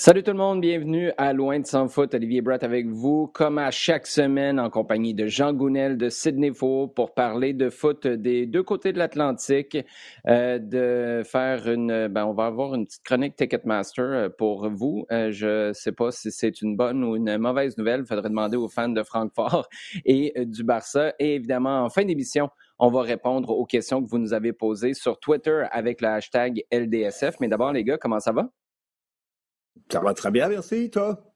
Salut tout le monde, bienvenue à Loin de sans foot. Olivier Bratt avec vous, comme à chaque semaine, en compagnie de Jean Gounel de Sydney Faux pour parler de foot des deux côtés de l'Atlantique, euh, de faire une, ben, on va avoir une petite chronique Ticketmaster euh, pour vous. Euh, je sais pas si c'est une bonne ou une mauvaise nouvelle. Faudrait demander aux fans de Francfort et du Barça. Et évidemment, en fin d'émission, on va répondre aux questions que vous nous avez posées sur Twitter avec le hashtag LDSF. Mais d'abord, les gars, comment ça va? Ça va très bien, merci, toi?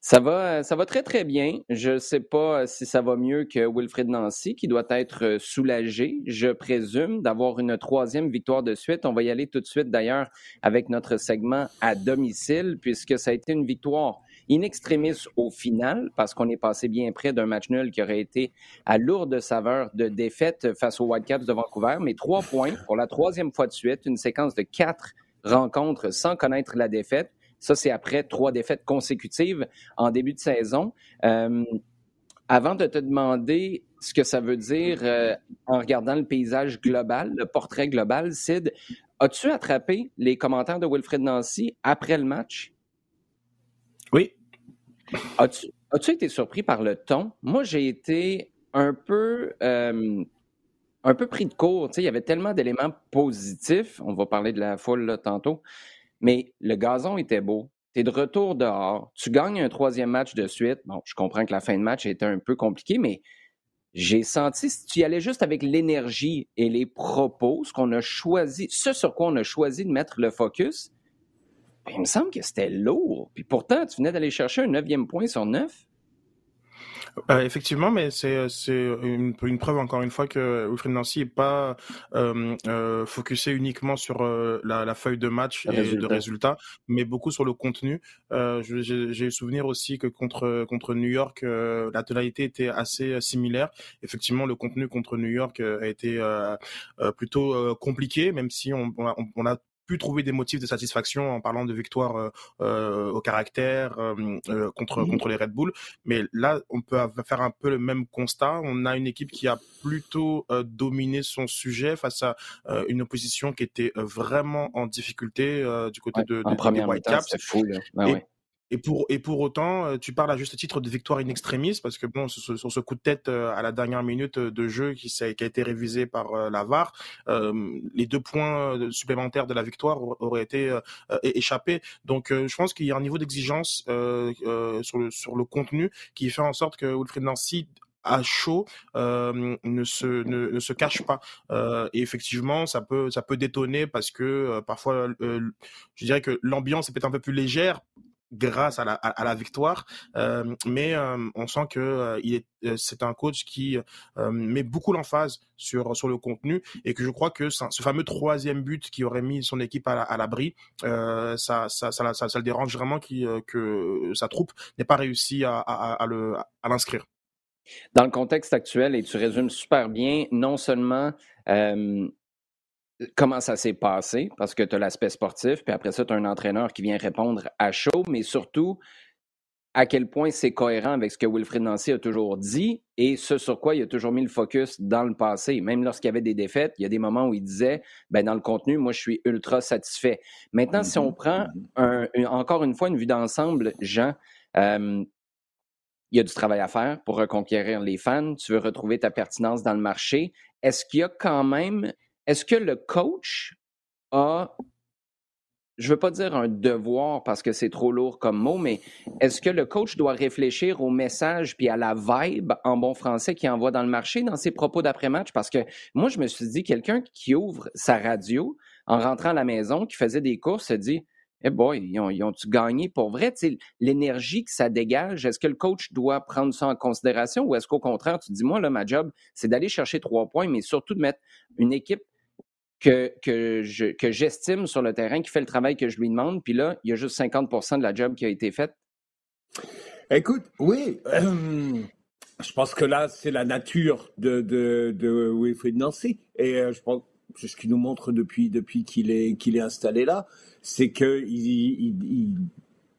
Ça va, ça va très, très bien. Je ne sais pas si ça va mieux que Wilfred Nancy, qui doit être soulagé, je présume, d'avoir une troisième victoire de suite. On va y aller tout de suite, d'ailleurs, avec notre segment à domicile, puisque ça a été une victoire in extremis au final, parce qu'on est passé bien près d'un match nul qui aurait été à lourde saveur de défaite face aux Whitecaps de Vancouver, mais trois points pour la troisième fois de suite, une séquence de quatre rencontres sans connaître la défaite. Ça, c'est après trois défaites consécutives en début de saison. Euh, avant de te demander ce que ça veut dire euh, en regardant le paysage global, le portrait global, Sid, as-tu attrapé les commentaires de Wilfred Nancy après le match? Oui. As-tu as été surpris par le ton? Moi, j'ai été un peu, euh, un peu pris de court. il y avait tellement d'éléments positifs. On va parler de la foule là, tantôt. Mais le gazon était beau. Tu es de retour dehors. Tu gagnes un troisième match de suite. Bon, je comprends que la fin de match était un peu compliquée, mais j'ai senti, si tu y allais juste avec l'énergie et les propos, ce qu'on a choisi, ce sur quoi on a choisi de mettre le focus, ben, il me semble que c'était lourd. Puis pourtant, tu venais d'aller chercher un neuvième point sur neuf. Euh, effectivement, mais c'est c'est une, une, preuve encore une fois que Wilfried Nancy est pas euh, euh, focusé uniquement sur euh, la, la, feuille de match et de résultats, mais beaucoup sur le contenu. Euh, J'ai le souvenir aussi que contre contre New York, euh, la tonalité était assez similaire. Effectivement, le contenu contre New York a été plutôt compliqué, même si on, on, a, on a pu trouver des motifs de satisfaction en parlant de victoire euh, euh au caractère euh, euh, contre mmh contre les Red Bull. Mais là, on peut faire un peu le même constat. On a une équipe qui a plutôt dominé son sujet face à une opposition qui était vraiment en difficulté du côté de, de, des Whitecaps. Et pour, et pour autant, euh, tu parles à juste titre de victoire in extremis, parce que bon, sur, ce coup de tête euh, à la dernière minute euh, de jeu qui, qui a été révisé par la VAR, les deux points supplémentaires de la victoire auraient été échappés. Donc, je pense qu'il y a un niveau d'exigence sur, le, sur le contenu qui fait en sorte que Wilfried Nancy à chaud euh, ne se ne, se cache pas euh, et effectivement ça peut ça peut détonner parce que parfois je dirais que l'ambiance est peut-être un peu plus légère grâce à la, à, la victoire. Euh, mais euh, on sent que euh, il est, c'est un coach qui met beaucoup l'emphase sur sur le contenu et que je crois que ce fameux troisième but qui aurait mis son équipe à, l'abri, ça, ça, ça, le dérange vraiment qui, que sa troupe n'ait pas réussi à, à, à le à l'inscrire. Dans le contexte actuel, et tu résumes super bien, non seulement comment ça s'est passé, parce que tu as l'aspect sportif, puis après ça, tu as un entraîneur qui vient répondre à chaud, mais surtout à quel point c'est cohérent avec ce que Wilfred Nancy a toujours dit et ce sur quoi il a toujours mis le focus dans le passé. Même lorsqu'il y avait des défaites, il y a des moments où il disait, ben dans le contenu, moi, je suis ultra satisfait. Maintenant, si on mm-hmm. prend mm-hmm. encore une fois une vue d'ensemble, Jean, euh, il y a du travail à faire pour reconquérir les fans. Tu veux retrouver ta pertinence dans le marché. Est-ce qu'il y a quand même est-ce que le coach a, je ne veux pas dire un devoir parce que c'est trop lourd comme mot, mais est-ce que le coach doit réfléchir au message puis à la vibe en bon français qu'il envoie dans le marché dans ses propos d'après-match? Parce que moi, je me suis dit, quelqu'un qui ouvre sa radio en rentrant à la maison, qui faisait des courses, se dit, eh boy, ils ont-tu gagné pour vrai? L'énergie que ça dégage, est-ce que le coach doit prendre ça en considération ou est-ce qu'au contraire, tu dis, moi, là, ma job, c'est d'aller chercher trois points, mais surtout de mettre une équipe que, que, je, que j'estime sur le terrain, qui fait le travail que je lui demande. Puis là, il y a juste 50 de la job qui a été faite. Écoute, oui. je pense que là, c'est la nature de, de, de Wilfried Nancy. Et euh, je pense c'est ce qu'il nous montre depuis, depuis qu'il est, qu'il est installé là. C'est qu'il il, il,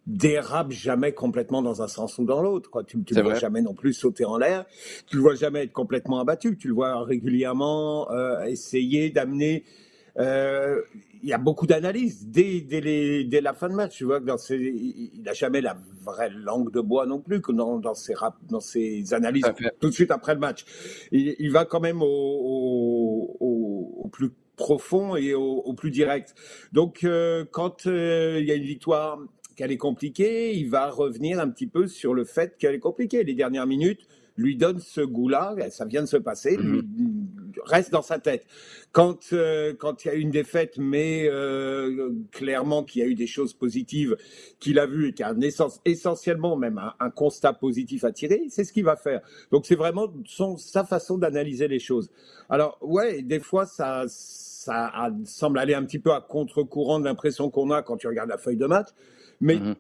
dérape jamais complètement dans un sens ou dans l'autre. Tu ne le vois jamais non plus sauter en l'air. Tu le vois jamais être complètement abattu. Tu le vois régulièrement euh, essayer d'amener euh, il y a beaucoup d'analyses dès, dès, la fin de match. Tu vois que dans il n'a jamais la vraie langue de bois non plus que dans, dans, ses, dans ses analyses tout de suite après le match. Il, va quand même au, au, plus profond et au, plus direct. Donc, euh, quand euh, il y a une victoire qu'elle est compliquée, il va revenir un petit peu sur le fait qu'elle est compliquée. Les dernières minutes lui donnent ce goût-là, ça vient de se passer, mm-hmm reste dans sa tête. Quand euh, quand il y a une défaite, mais euh, clairement qu'il y a eu des choses positives qu'il a vues et qu'il y a un essence, essentiellement même un, constat positif à tirer, c'est ce qu'il va faire. Donc c'est vraiment son, sa façon d'analyser les choses. Alors ouais, des fois ça ça semble aller un petit peu à contre-courant de l'impression qu'on a quand tu regardes la feuille de match, mais mm-hmm.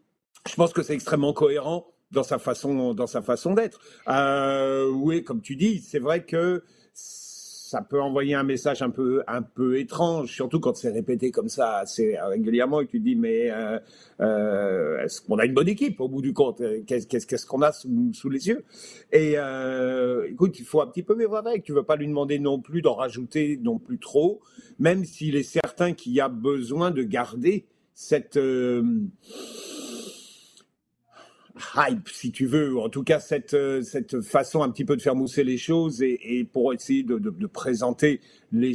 je pense que c'est extrêmement cohérent dans sa façon dans sa façon d'être. Euh, oui, comme tu dis, c'est vrai que ça peut envoyer un message un peu, un peu étrange, surtout quand c'est répété comme ça assez régulièrement et que tu dis mais euh, euh, est-ce qu'on a une bonne équipe au bout du compte? Qu'est-ce qu'on a sous, les yeux? Et euh, écoute, il faut un petit peu mais avec. Tu veux pas lui demander non plus d'en rajouter non plus trop, même s'il est certain qu'il y a besoin de garder cette hype, si tu veux, ou en tout cas cette, euh, cette façon un petit peu de faire mousser les choses et, pour essayer de, présenter les,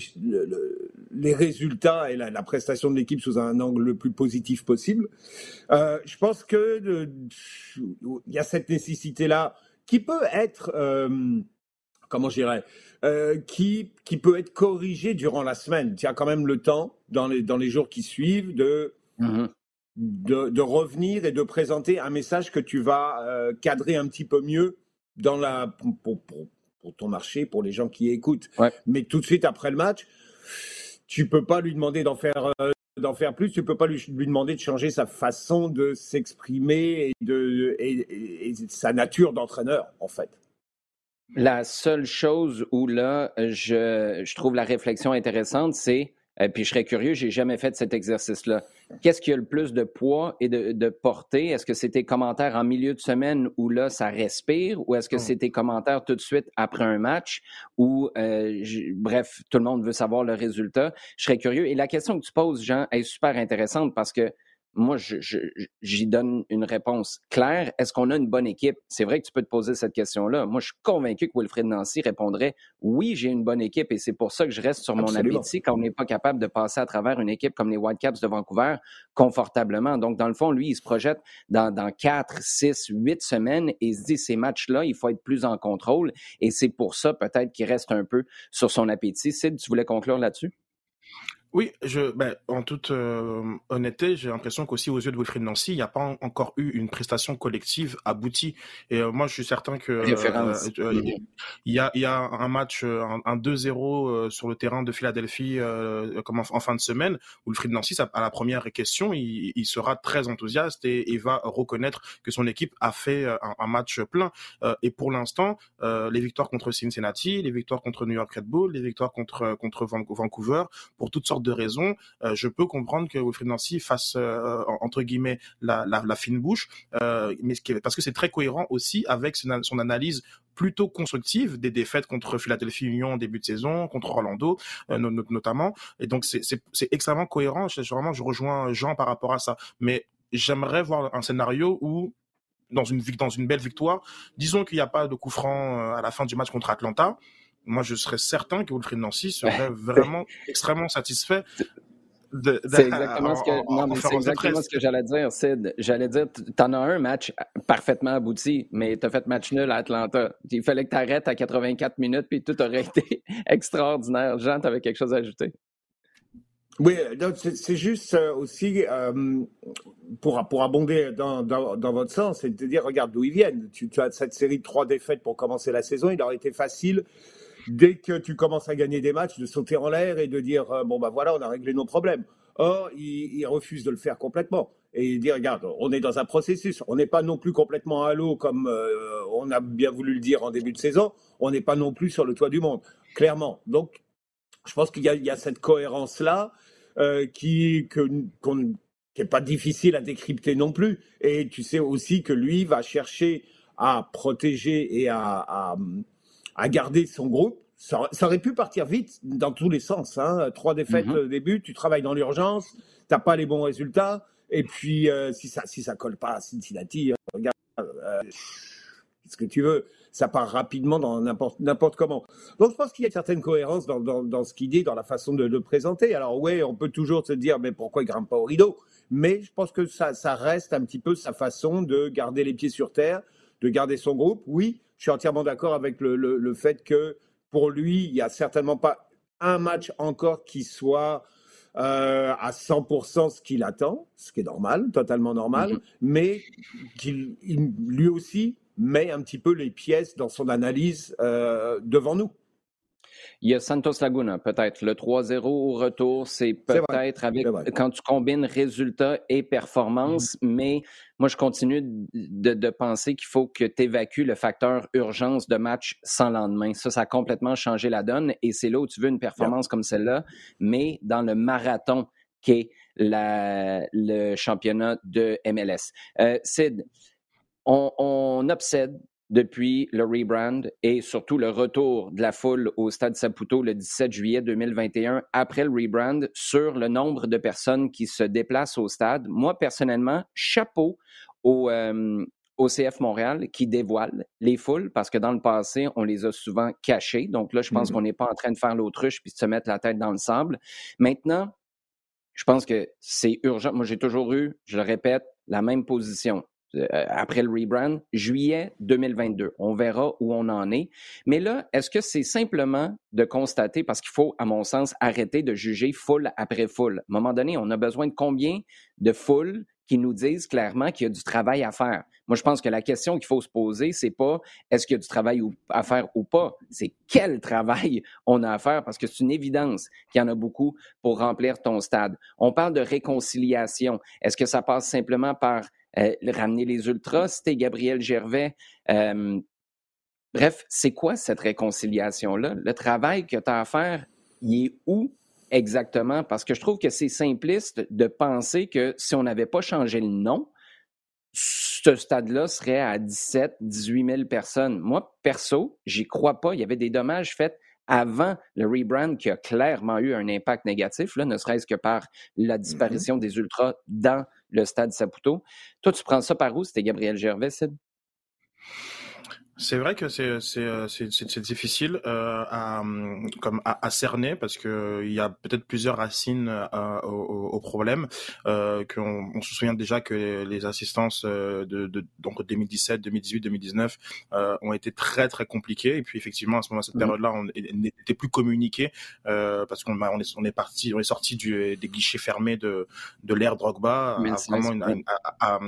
les résultats et la, prestation de l'équipe sous un angle le plus positif possible. Euh, je pense que il y a cette nécessité-là qui peut être, euh, comment je dirais, euh, qui, qui peut être corrigée durant la semaine. Tu as quand même le temps, dans les, dans les jours qui suivent, de... Mm-hmm de, revenir et de présenter un message que tu vas euh, cadrer un petit peu mieux dans la, pour, ton marché, pour les gens qui écoutent. Mais tout de suite après le match, tu peux pas lui demander d'en faire, euh, d'en faire plus, tu peux pas lui, lui, demander de changer sa façon de s'exprimer et, de, et, sa nature d'entraîneur, en fait. La seule chose où là, je, je trouve la réflexion intéressante, c'est euh, puis je serais curieux, j'ai jamais fait cet exercice-là. Qu'est-ce qui a le plus de poids et de, portée? Est-ce que c'est tes commentaires en milieu de semaine où là, ça respire ou est-ce que hmm. c'est tes commentaires tout de suite après un match où, euh, bref, tout le monde veut savoir le résultat? Je serais curieux. Et la question que tu poses, Jean, est super intéressante parce que moi, j'y donne une réponse claire. Est-ce qu'on a une bonne équipe? C'est vrai que tu peux te poser cette question-là. Moi, je suis convaincu que Wilfred Nancy répondrait oui, j'ai une bonne équipe et c'est pour ça que je reste sur mon appétit quand on n'est pas capable de passer à travers une équipe comme les Whitecaps de Vancouver confortablement. Donc, dans le fond, lui, il se projette dans, dans 4, 6, 8 semaines et il se dit ces matchs-là, il faut être plus en contrôle et c'est pour ça peut-être qu'il reste un peu sur son appétit. Sid, tu voulais conclure là-dessus? Oui, je, ben, en toute euh, honnêteté, j'ai l'impression qu'aussi aux yeux de Wilfried Nancy, il n'y a pas encore eu une prestation collective aboutie. Et euh, moi, je suis certain que euh, il y, a, y a un match, un, 2-0 sur le terrain de Philadelphie comme en, fin de semaine. Wilfried Nancy, à la première question, il, il sera très enthousiaste et, et, va reconnaître que son équipe a fait un, un match plein. et pour l'instant, les victoires contre Cincinnati, les victoires contre New York Red Bull, les victoires contre contre Vancouver, pour toutes sortes de raisons, euh, je peux comprendre que Wilfried Nancy fasse euh, entre guillemets la, fine bouche, euh, mais parce que c'est très cohérent aussi avec son, analyse plutôt constructive des défaites contre Philadelphie Union en début de saison, contre Orlando notamment. Et donc c'est extrêmement cohérent. Je, vraiment, je rejoins Jean par rapport à ça. Mais j'aimerais voir un scénario où dans une, dans une belle victoire, disons qu'il n'y a pas de coup franc à la fin du match contre Atlanta, moi, je serais certain que Wilfried Nancy serait vraiment extrêmement satisfait. C'est exactement, ce que, exactement ce que j'allais dire, Sid. J'allais dire, t'en as un match parfaitement abouti, mais t'as fait match nul à Atlanta. Il fallait que t'arrêtes à 84 minutes, puis tout aurait été extraordinaire. Jean, t'avais quelque chose à ajouter? Oui, c'est juste euh, aussi euh, pour, pour abonder dans, dans, dans, votre sens, c'est de dire, regarde d'où ils viennent. Tu, tu, as cette série de trois défaites pour commencer la saison. Il aurait été facile dès que tu commences à gagner des matchs, de sauter en l'air et de dire euh, bon bah voilà, on a réglé nos problèmes. Or, il, refuse de le faire complètement et il dit regarde, on est dans un processus, on n'est pas non plus complètement à l'eau comme euh, on a bien voulu le dire en début de saison, on n'est pas non plus sur le toit du monde, clairement. Donc, je pense qu'il y, a cette cohérence là euh, qui n'est pas difficile à décrypter non plus. Et tu sais aussi que lui va chercher à protéger et à garder son groupe Ça, aurait pu partir vite dans tous les sens. Hein. Trois défaites au début, tu travailles dans l'urgence, tu n'as pas les bons résultats. Et puis, euh, si ça si ça colle pas à Cincinnati, euh, regarde, euh, ce que tu veux, ça part rapidement dans n'importe comment. Donc, je pense qu'il y a une certaine cohérence dans, dans, dans ce qu'il dit, dans la façon de le présenter. Alors, oui, on peut toujours se dire, mais pourquoi il grimpe pas au rideau? Mais je pense que ça, ça reste un petit peu sa façon de garder les pieds sur terre, de garder son groupe. Oui, je suis entièrement d'accord avec le, le, le fait que pour lui, il n'y a certainement pas un match encore qui soit euh, à 100% ce qu'il attend, ce qui est normal, totalement normal, mhm. mais qu'il lui aussi met un petit peu les pièces dans son analyse euh, devant nous. Il y a Santos Laguna, peut-être. Le 3-0 au retour, c'est peut-être avec quand tu combines résultats et performance, mm-hmm. mais moi, je continue de, penser qu'il faut que tu évacues le facteur urgence de match sans lendemain. Ça, ça a complètement changé la donne et c'est là où tu veux une performance comme celle-là, mais dans le marathon qu'est le championnat de MLS. Euh, Sid, on, on obsède depuis le rebrand et surtout le retour de la foule au Stade Saputo le 17 juillet 2021 après le rebrand sur le nombre de personnes qui se déplacent au stade. Moi, personnellement, chapeau au, euh, CF Montréal qui dévoile les foules parce que dans le passé, on les a souvent cachées. Donc là, je pense mmh qu'on n'est pas en train de faire l'autruche puis de se mettre la tête dans le sable. Maintenant, je pense que c'est urgent. Moi, j'ai toujours eu, je le répète, la même position. Euh, après le rebrand, juillet 2022. On verra où on en est. Mais là, est-ce que c'est simplement de constater, parce qu'il faut, à mon sens, arrêter de juger foule après foule? À un moment donné, on a besoin de combien de foules qui nous disent clairement qu'il y a du travail à faire? Moi, je pense que la question qu'il faut se poser, c'est pas est-ce qu'il y a du travail à faire ou pas, c'est quel travail on a à faire? Parce que c'est une évidence qu'il y en a beaucoup pour remplir ton stade. On parle de réconciliation. Est-ce que ça passe simplement par ramener les ultras, c'était Gabriel Gervais. Euh, bref, c'est quoi cette réconciliation-là? Le travail que tu as à faire, il est où exactement? Parce que je trouve que c'est simpliste de penser que si on n'avait pas changé le nom, ce stade-là serait à 17, 18 000 personnes. Moi, perso, j'y crois pas. Il y avait des dommages faits avant le rebrand qui a clairement eu un impact négatif, là, ne serait-ce que par la mm-hmm. disparition des ultras dans le stade Saputo. Toi, tu prends ça par où? C'était Gabriel Gervais, c'est vrai que c'est c'est euh, c'est difficile euh, à comme à, cerner parce que il y a peut-être plusieurs racines euh, au, au, problème. Euh, qu'on on se souvient déjà que les assistances de, de donc 2017, 2018, 2019 ont été très très compliquées et puis effectivement à ce moment cette mmh. période-là on n'était plus communiqué parce qu'on on est on est parti on est sorti du des guichets fermés de de l'ère Drogba à vraiment une, à,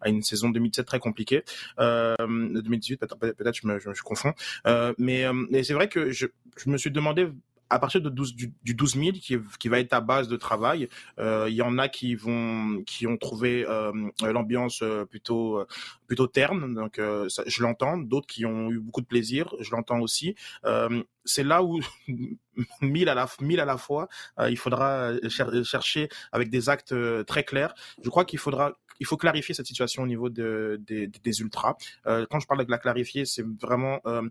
à, une saison 2017 très compliquée. 2018 peut-être peut-être je me, je, confonds. Euh, mais, euh, mais c'est vrai que je, je me suis demandé à partir de 12, du, du 12 000 qui, qui va être ta base de travail, euh, il y en a qui vont qui ont trouvé euh, l'ambiance plutôt plutôt terne, donc je l'entends. D'autres qui ont eu beaucoup de plaisir, je l'entends aussi. c'est là où mille à la mille à la fois, il faudra chercher avec des actes très clairs. Je crois qu'il faudra il faut clarifier cette situation au niveau de, des ultras. Euh, quand je parle de la clarifier, c'est vraiment euh,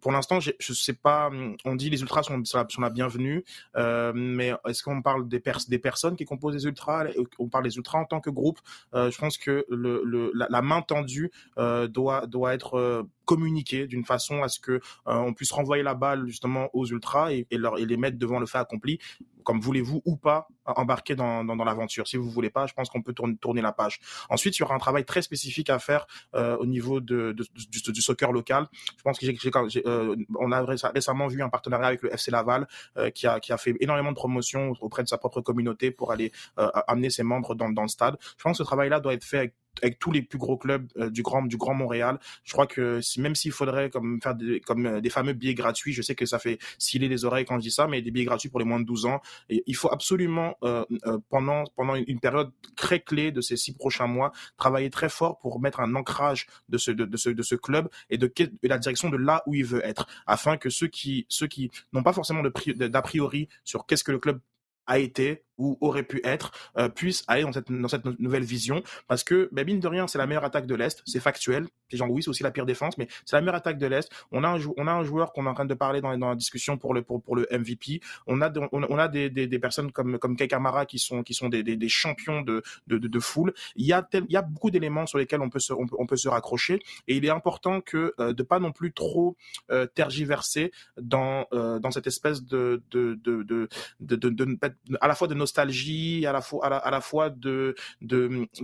pour l'instant, je sais pas. On dit les ultras sont, la bienvenue, euh, mais est-ce qu'on parle des, personnes qui composent les ultras On parle des ultras en tant que groupe? Je pense que la, main tendue doit être communiquée d'une façon à ce que on puisse renvoyer la balle justement aux ultras et, leur, et les mettre devant le fait accompli comme voulez-vous ou pas embarquer dans, dans, l'aventure. Si vous voulez pas, je pense qu'on peut tourner, tourner, la page. Ensuite, il y aura un travail très spécifique à faire euh, au niveau de, du, soccer local. Je pense que j'ai, euh, on a récemment vu un partenariat avec le FC Laval euh, qui, a, qui a fait énormément de promotions auprès de sa propre communauté pour aller euh, amener ses membres dans, dans le stade. Je pense que ce travail-là doit être fait avec avec tous les plus gros clubs euh, du grand du grand Montréal. Je crois que si, même s'il faudrait comme faire des, comme euh, des fameux billets gratuits, je sais que ça fait sciller les oreilles quand je dis ça, mais des billets gratuits pour les moins de 12 ans. Il faut absolument euh, pendant pendant une période très clé de ces six prochains mois travailler très fort pour mettre un ancrage de ce de, de ce de ce club et de, de, la direction de là où il veut être, afin que ceux qui ceux qui n'ont pas forcément de d'a priori sur qu'est-ce que le club a été ou aurait pu être euh, puisse aller dans cette, dans cette nouvelle vision. Parce que ben, mine de rien c'est la meilleure attaque de l'est c'est factuel. Jean louis c'est aussi la pire défense mais c'est la meilleure attaque de l'est. On a un on a un joueur qu'on est en train de parler dans, dans la discussion pour le pour, pour le MVP on a on, a des, des, personnes comme comme Kei Kamara qui sont qui sont des, des, champions de de, de, foule. Il y a tel, il y a beaucoup d'éléments sur lesquels on peut se on peut, on peut se raccrocher. Et il est important que euh, de pas non plus trop euh, tergiverser dans euh, dans cette espèce de de de, de, de, de, à la fois de nostalgie, à la fois de,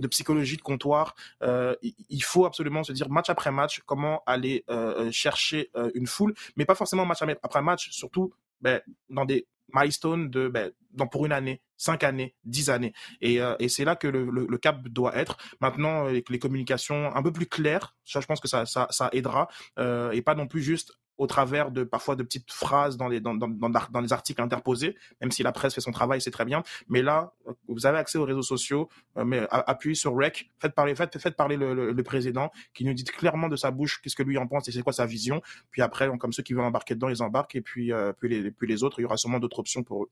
psychologie de comptoir. Euh, il faut absolument se dire match après match comment aller euh, chercher euh, une foule, mais pas forcément match après match, surtout ben, dans des milestones de ben, dans pour une année, cinq années, dix années. Et, c'est là que le, cap doit être. Maintenant, avec les communications un peu plus claires, ça, je pense que ça, aidera. Et pas non plus juste au travers de parfois de petites phrases dans les, dans, dans, dans, les articles interposés, même si la presse fait son travail, c'est très bien. Mais là, vous avez accès aux réseaux sociaux, euh, mais appuyez sur REC, faites parler, faites, faites parler le, le, président, qui nous dit clairement de sa bouche qu'est-ce que lui en pense et c'est quoi sa vision. Puis après, comme ceux qui veulent embarquer dedans, ils embarquent, et puis, euh, puis, les, puis les autres, il y aura sûrement d'autres options pour eux.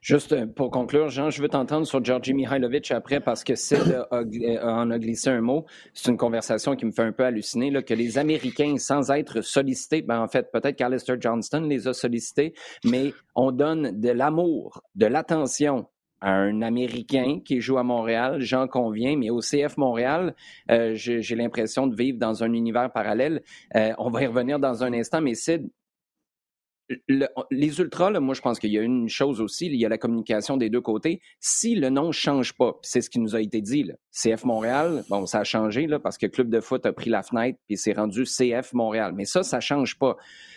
Juste euh, pour conclure, Jean, je veux t'entendre sur Georgi Mihailovic après parce que Sid en a glissé un mot. C'est une conversation qui me fait un peu halluciner, là, que les Américains, sans être sollicités, ben en fait, peut-être qu'Alistair Johnston les a sollicités, mais on donne de l'amour, de l'attention à un Américain qui joue à Montréal, j'en conviens, mais au CF Montréal, euh, j'ai l'impression de vivre dans un univers parallèle. Euh, on va y revenir dans un instant, mais Sid, les ultras, moi, je pense qu'il y a une chose aussi, il y a la communication des deux côtés. Si le nom ne change pas, c'est ce qui nous a été dit, là, CF Montréal, bon, ça a changé là, parce que Club de foot a pris la fenêtre puis c'est rendu CF Montréal. Mais ça, ça ne change pas.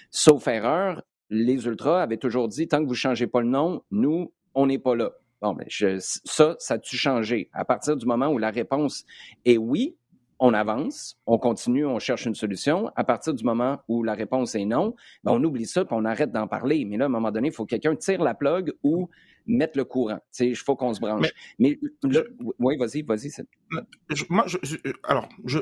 Sauf erreur, les ultras avaient toujours dit tant que vous ne changez pas le nom, nous, on n'est pas là. Bon, mais ça, ça a-tu changé? À partir du moment où la réponse est oui, on avance, on continue, on cherche une solution. À partir du moment où la réponse est non, ben, on oublie ça et on arrête d'en parler. Mais là, à un moment donné, il faut que quelqu'un tire la plug ou mettre le courant. Il faut qu'on se branche. Mais, oui, vas-y, vas-y. moi, je, alors, je,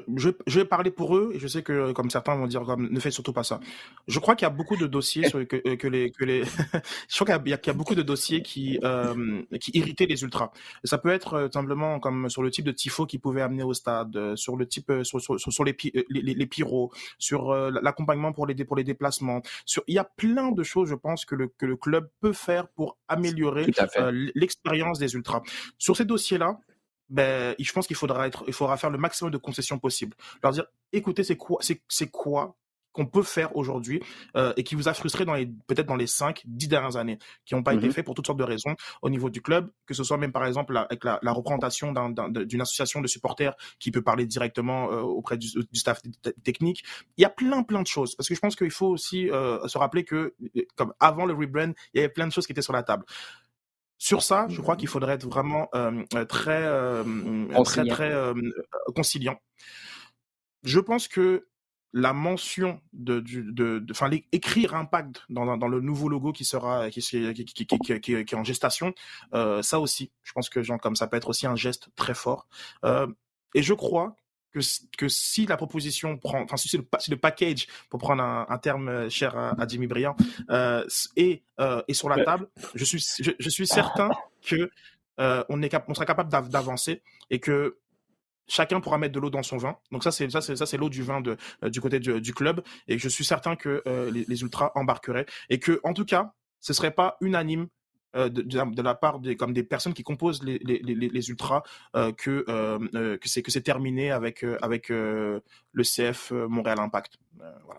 vais parler pour eux et je sais que, comme certains vont dire, comme, ne faites surtout pas ça. Je crois qu'il y a beaucoup de dossiers sur, que, que, les, que les, je crois qu'il y, y, a beaucoup de dossiers qui, euh, qui irritaient les ultras. Ça peut être euh, simplement comme sur le type de tifo qu'ils pouvaient amener au stade, euh, sur le type, sur, sur, sur les, les, les, pyros, sur l'accompagnement pour les, pour les déplacements. Sur, il y a plein de choses, je pense, que le, que le club peut faire pour améliorer euh, l'expérience des ultras. Sur ces dossiers-là, ben, je pense qu'il faudra être, il faudra faire le maximum de concessions possibles. Leur dire, écoutez, c'est quoi, c'est quoi qu'on peut faire aujourd'hui euh, et qui vous a frustré dans les peut-être dans les 5 10 dernières années qui n'ont pas été mm-hmm. faits pour toutes sortes de raisons au niveau du club que ce soit même par exemple avec la, représentation d'une association de supporters qui peut parler directement euh, auprès du, staff technique il y a plein plein de choses parce que je pense qu'il faut aussi se rappeler que comme avant le rebrand il y avait plein de choses qui étaient sur la table sur ça, je crois qu'il faudrait être vraiment euh, très, euh, très, très euh, conciliant. Je pense que la mention de, de, enfin, écrire impact dans, dans, le nouveau logo qui sera, qui, qui, qui, qui est en gestation, ça aussi, je pense que genre, comme ça peut être aussi un geste très fort. et je crois que, que si la proposition prend, enfin si le, si le package, pour prendre un, un terme euh, cher à, à Jimmy Briand, euh, est, euh, est sur la table, je suis, je, je suis certain que euh, on, est cap on sera capable d'avancer et que chacun pourra mettre de l'eau dans son vin. Donc ça c'est ça c'est ça c'est l'eau du vin de euh, du côté du, du, club et je suis certain que euh, les, les ultras embarqueraient et que en tout cas ce serait pas unanime euh, de, la part des comme des personnes qui composent les, les, les, les ultras euh, que euh, que c'est que c'est terminé avec avec le CF Montréal Impact.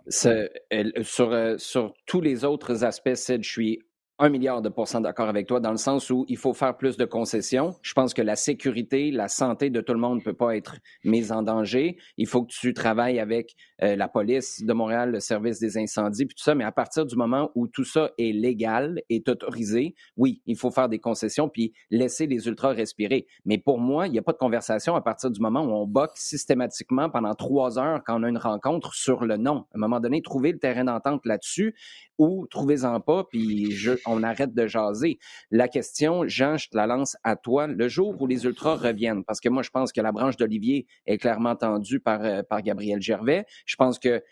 Sur sur tous les autres aspects, je suis un milliard de pourcents d'accord avec toi dans le sens où il faut faire plus de concessions. Je pense que la sécurité, la santé de tout le monde ne peut pas être mise en danger. Il faut que tu travailles avec euh, la police de Montréal, le service des incendies, puis tout ça. Mais à partir du moment où tout ça est légal, est autorisé, oui, il faut faire des concessions puis laisser les ultras respirer. Mais pour moi, il n'y a pas de conversation à partir du moment où on boxe systématiquement pendant trois heures quand on a une rencontre sur le nom. À un moment donné, trouver le terrain d'entente là-dessus ou trouvez-en pas, puis je, arrête de jaser. La question, Jean, je te la lance à toi. Le jour où les Ultras reviennent, parce que moi, je pense que la branche d'Olivier est clairement tendue par, euh, par Gabriel Gervais. Je pense que,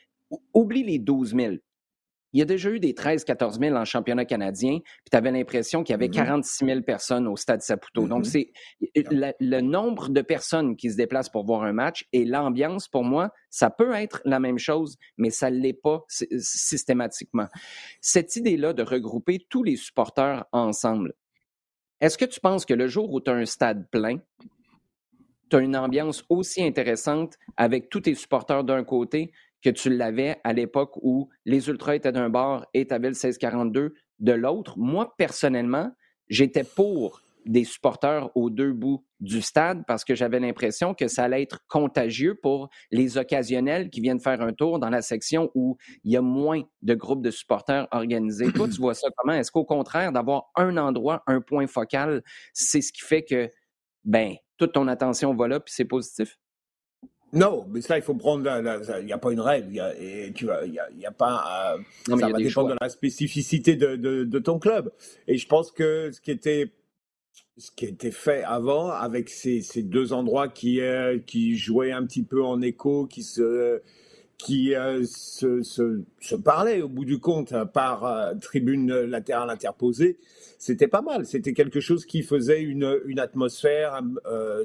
oublie les 12 000 il y a déjà eu des 13-14 000 en championnat canadien, puis tu avais l'impression qu'il y avait 46 mm-hmm. 000 personnes au stade Saputo. Donc, mm-hmm. c'est le nombre de personnes qui se déplacent pour voir un match et l'ambiance, pour moi, ça peut être la même chose, mais ça ne l'est pas systématiquement. Cette idée-là de regrouper tous les supporters ensemble, est-ce que tu penses que le jour où tu as un stade plein, tu as une ambiance aussi intéressante avec tous tes supporters d'un côté que tu l'avais à l'époque où les Ultras étaient d'un bord et tu avais le 1642 de l'autre. Moi, personnellement, j'étais pour des supporters aux deux bouts du stade parce que j'avais l'impression que ça allait être contagieux pour les occasionnels qui viennent faire un tour dans la section où il y a moins de groupes de supporters organisés. Toi, tu vois ça comment? Est-ce qu'au contraire, d'avoir un endroit, un point focal, c'est ce qui fait que, ben, toute ton attention va là puis c'est positif? Non, mais ça, il faut prendre. Il n'y a pas une règle. Il y a, et tu il y a, y a pas. ça va dépendre de la spécificité de, de, de, ton club. Et je pense que ce qui était, ce qui était fait avant, avec ces, ces deux endroits qui, euh, qui jouaient un petit peu en écho, qui se, qui euh, se, se, se, parlaient au bout du compte par euh, tribune latérale interposée, c'était pas mal. C'était quelque chose qui faisait une, une atmosphère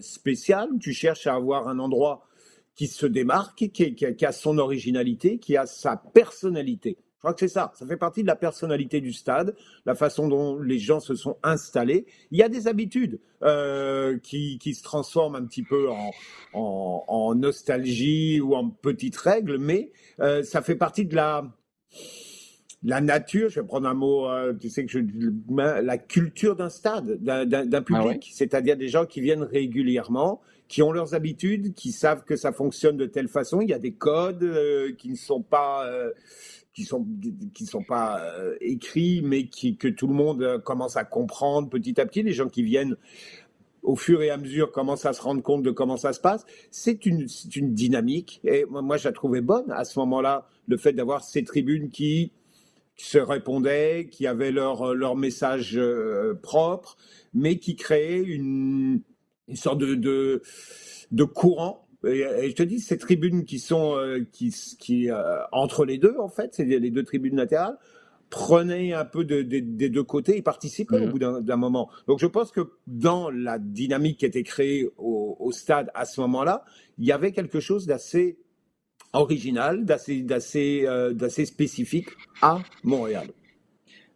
spéciale. Tu cherches à avoir un endroit qui se démarque, qui, a son originalité, qui a sa personnalité. Je crois que c'est ça. Ça fait partie de la personnalité du stade, la façon dont les gens se sont installés. Il y a des habitudes euh, qui, se transforment un petit peu en, nostalgie ou en petites règles, mais euh, ça fait partie de la la nature, je vais prendre un mot, euh, tu sais que je la culture d'un stade, d'un ah public, c'est-à-dire des gens qui viennent régulièrement, qui ont leurs habitudes, qui savent que ça fonctionne de telle façon. Il y a des codes euh, qui ne sont pas euh, qui sont qui sont pas euh, écrits, mais qui que tout le monde commence à comprendre petit à petit. Les gens qui viennent au fur et à mesure commencent à se rendre compte de comment ça se passe. C'est une une dynamique et moi je la trouvais bonne à ce moment-là le fait d'avoir ces tribunes qui se répondaient, qui avaient leur leur message propre, mais qui créaient une une sorte de, de, de courant. Et, je te dis, ces tribunes qui sont euh, qui, qui euh, entre les deux, en fait, c'est les deux tribunes latérales, prenaient un peu de, des deux côtés et participaient au mhm. bout d'un moment. Donc je pense que dans la dynamique qui était créée au, au stade à ce moment-là, il y avait quelque chose d'assez original, d'assez d'assez euh, d'assez spécifique à Montréal.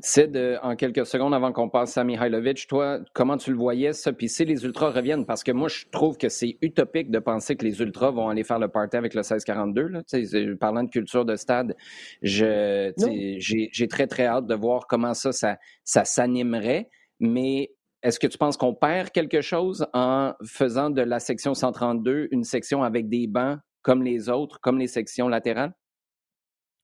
Sid, en quelques secondes avant qu'on passe à Mihailovic, toi, comment tu le voyais ça? Puis si les Ultras reviennent, parce que moi, je trouve que c'est utopique de penser que les Ultras vont aller faire le party avec le 1642. Là. Parlant de culture de stade, j'ai très, très hâte de voir comment ça, ça, ça s'animerait. Mais est-ce que tu penses qu'on perd quelque chose en faisant de la section 132 une section avec des bancs comme les autres, comme les sections latérales?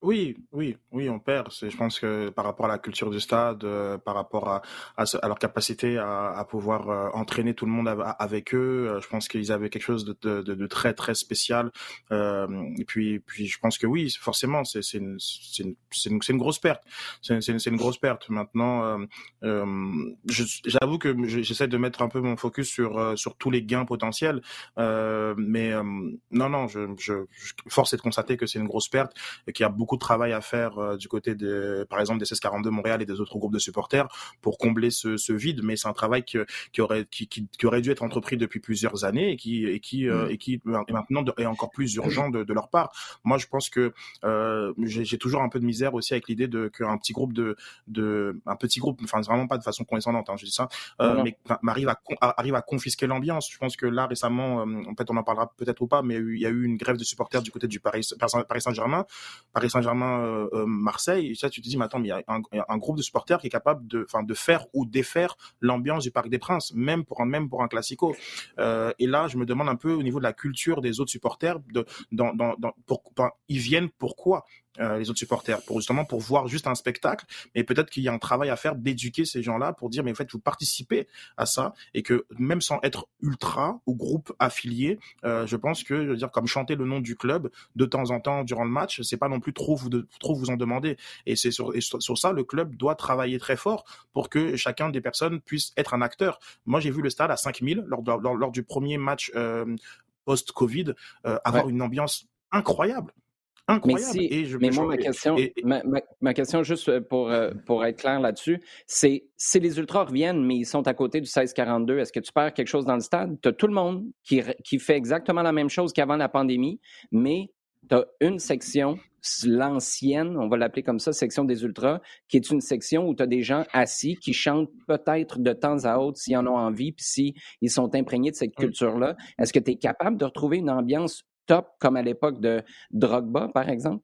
Oui, oui, oui, on perd. je pense que par rapport à la culture du stade, euh, par rapport à, à, leur capacité à, à pouvoir euh, entraîner tout le monde avec eux, euh, je pense qu'ils avaient quelque chose de, de, de, très très spécial. et puis, puis je pense que oui, forcément, c'est une, une, une, grosse perte. C'est une, grosse perte. Maintenant, j'avoue que j'essaie de mettre un peu mon focus sur sur tous les gains potentiels, mais non, non, je, je force est de constater que c'est une grosse perte et qu'il y a beaucoup beaucoup de travail à faire euh, du côté de, par exemple, des 1642 Montréal et des autres groupes de supporters pour combler ce, ce vide. Mais c'est un travail qui, qui aurait, qui, qui, qui, aurait dû être entrepris depuis plusieurs années et qui, et qui, euh, mm. et qui est maintenant est encore plus urgent de, de, leur part. Moi, je pense que euh, j'ai toujours un peu de misère aussi avec l'idée de qu'un petit groupe de, de, un petit groupe, enfin vraiment pas de façon condescendante, hein, je dis ça, mais arrive à, arrive à confisquer l'ambiance. Je pense que là récemment, en fait, on en parlera peut-être ou pas, mais il y a eu une grève de supporters du côté du Paris, Paris Saint-Germain. Paris Saint-Germain, euh, euh, Marseille. ça, tu te dis, mais attends, mais il y a un, groupe de supporters qui est capable de, faire ou défaire l'ambiance du Parc des Princes, même pour un, même pour un classico. Euh, et là, je me demande un peu au niveau de la culture des autres supporters, de, ils viennent pourquoi? Euh, les autres supporters, pour justement pour voir juste un spectacle, mais peut-être qu'il y a un travail à faire d'éduquer ces gens-là pour dire mais en fait vous participez à ça et que même sans être ultra ou groupe affilié, euh, je pense que je veux dire comme chanter le nom du club de temps en temps durant le match, c'est pas non plus trop vous de, trop vous en demander. Et c'est sur, sur, ça le club doit travailler très fort pour que chacun des personnes puisse être un acteur. Moi j'ai vu le stade à 5000 lors, lors, lors du premier match euh, post-Covid avoir une ambiance incroyable incroyable. Mais, et je, mais moi, ma question, ma, question, juste pour, pour être clair là-dessus, c'est si les Ultras reviennent, mais ils sont à côté du 1642, est-ce que tu perds quelque chose dans le stade? Tu as tout le monde qui, qui fait exactement la même chose qu'avant la pandémie, mais tu as une section, l'ancienne, on va l'appeler comme ça, section des Ultras, qui est une section où tu as des gens assis qui chantent peut-être de temps à autre s'ils en ont envie, puis s'ils sont imprégnés de cette culture-là. Est-ce que tu es capable de retrouver une ambiance top comme à l'époque de Drogba, par exemple?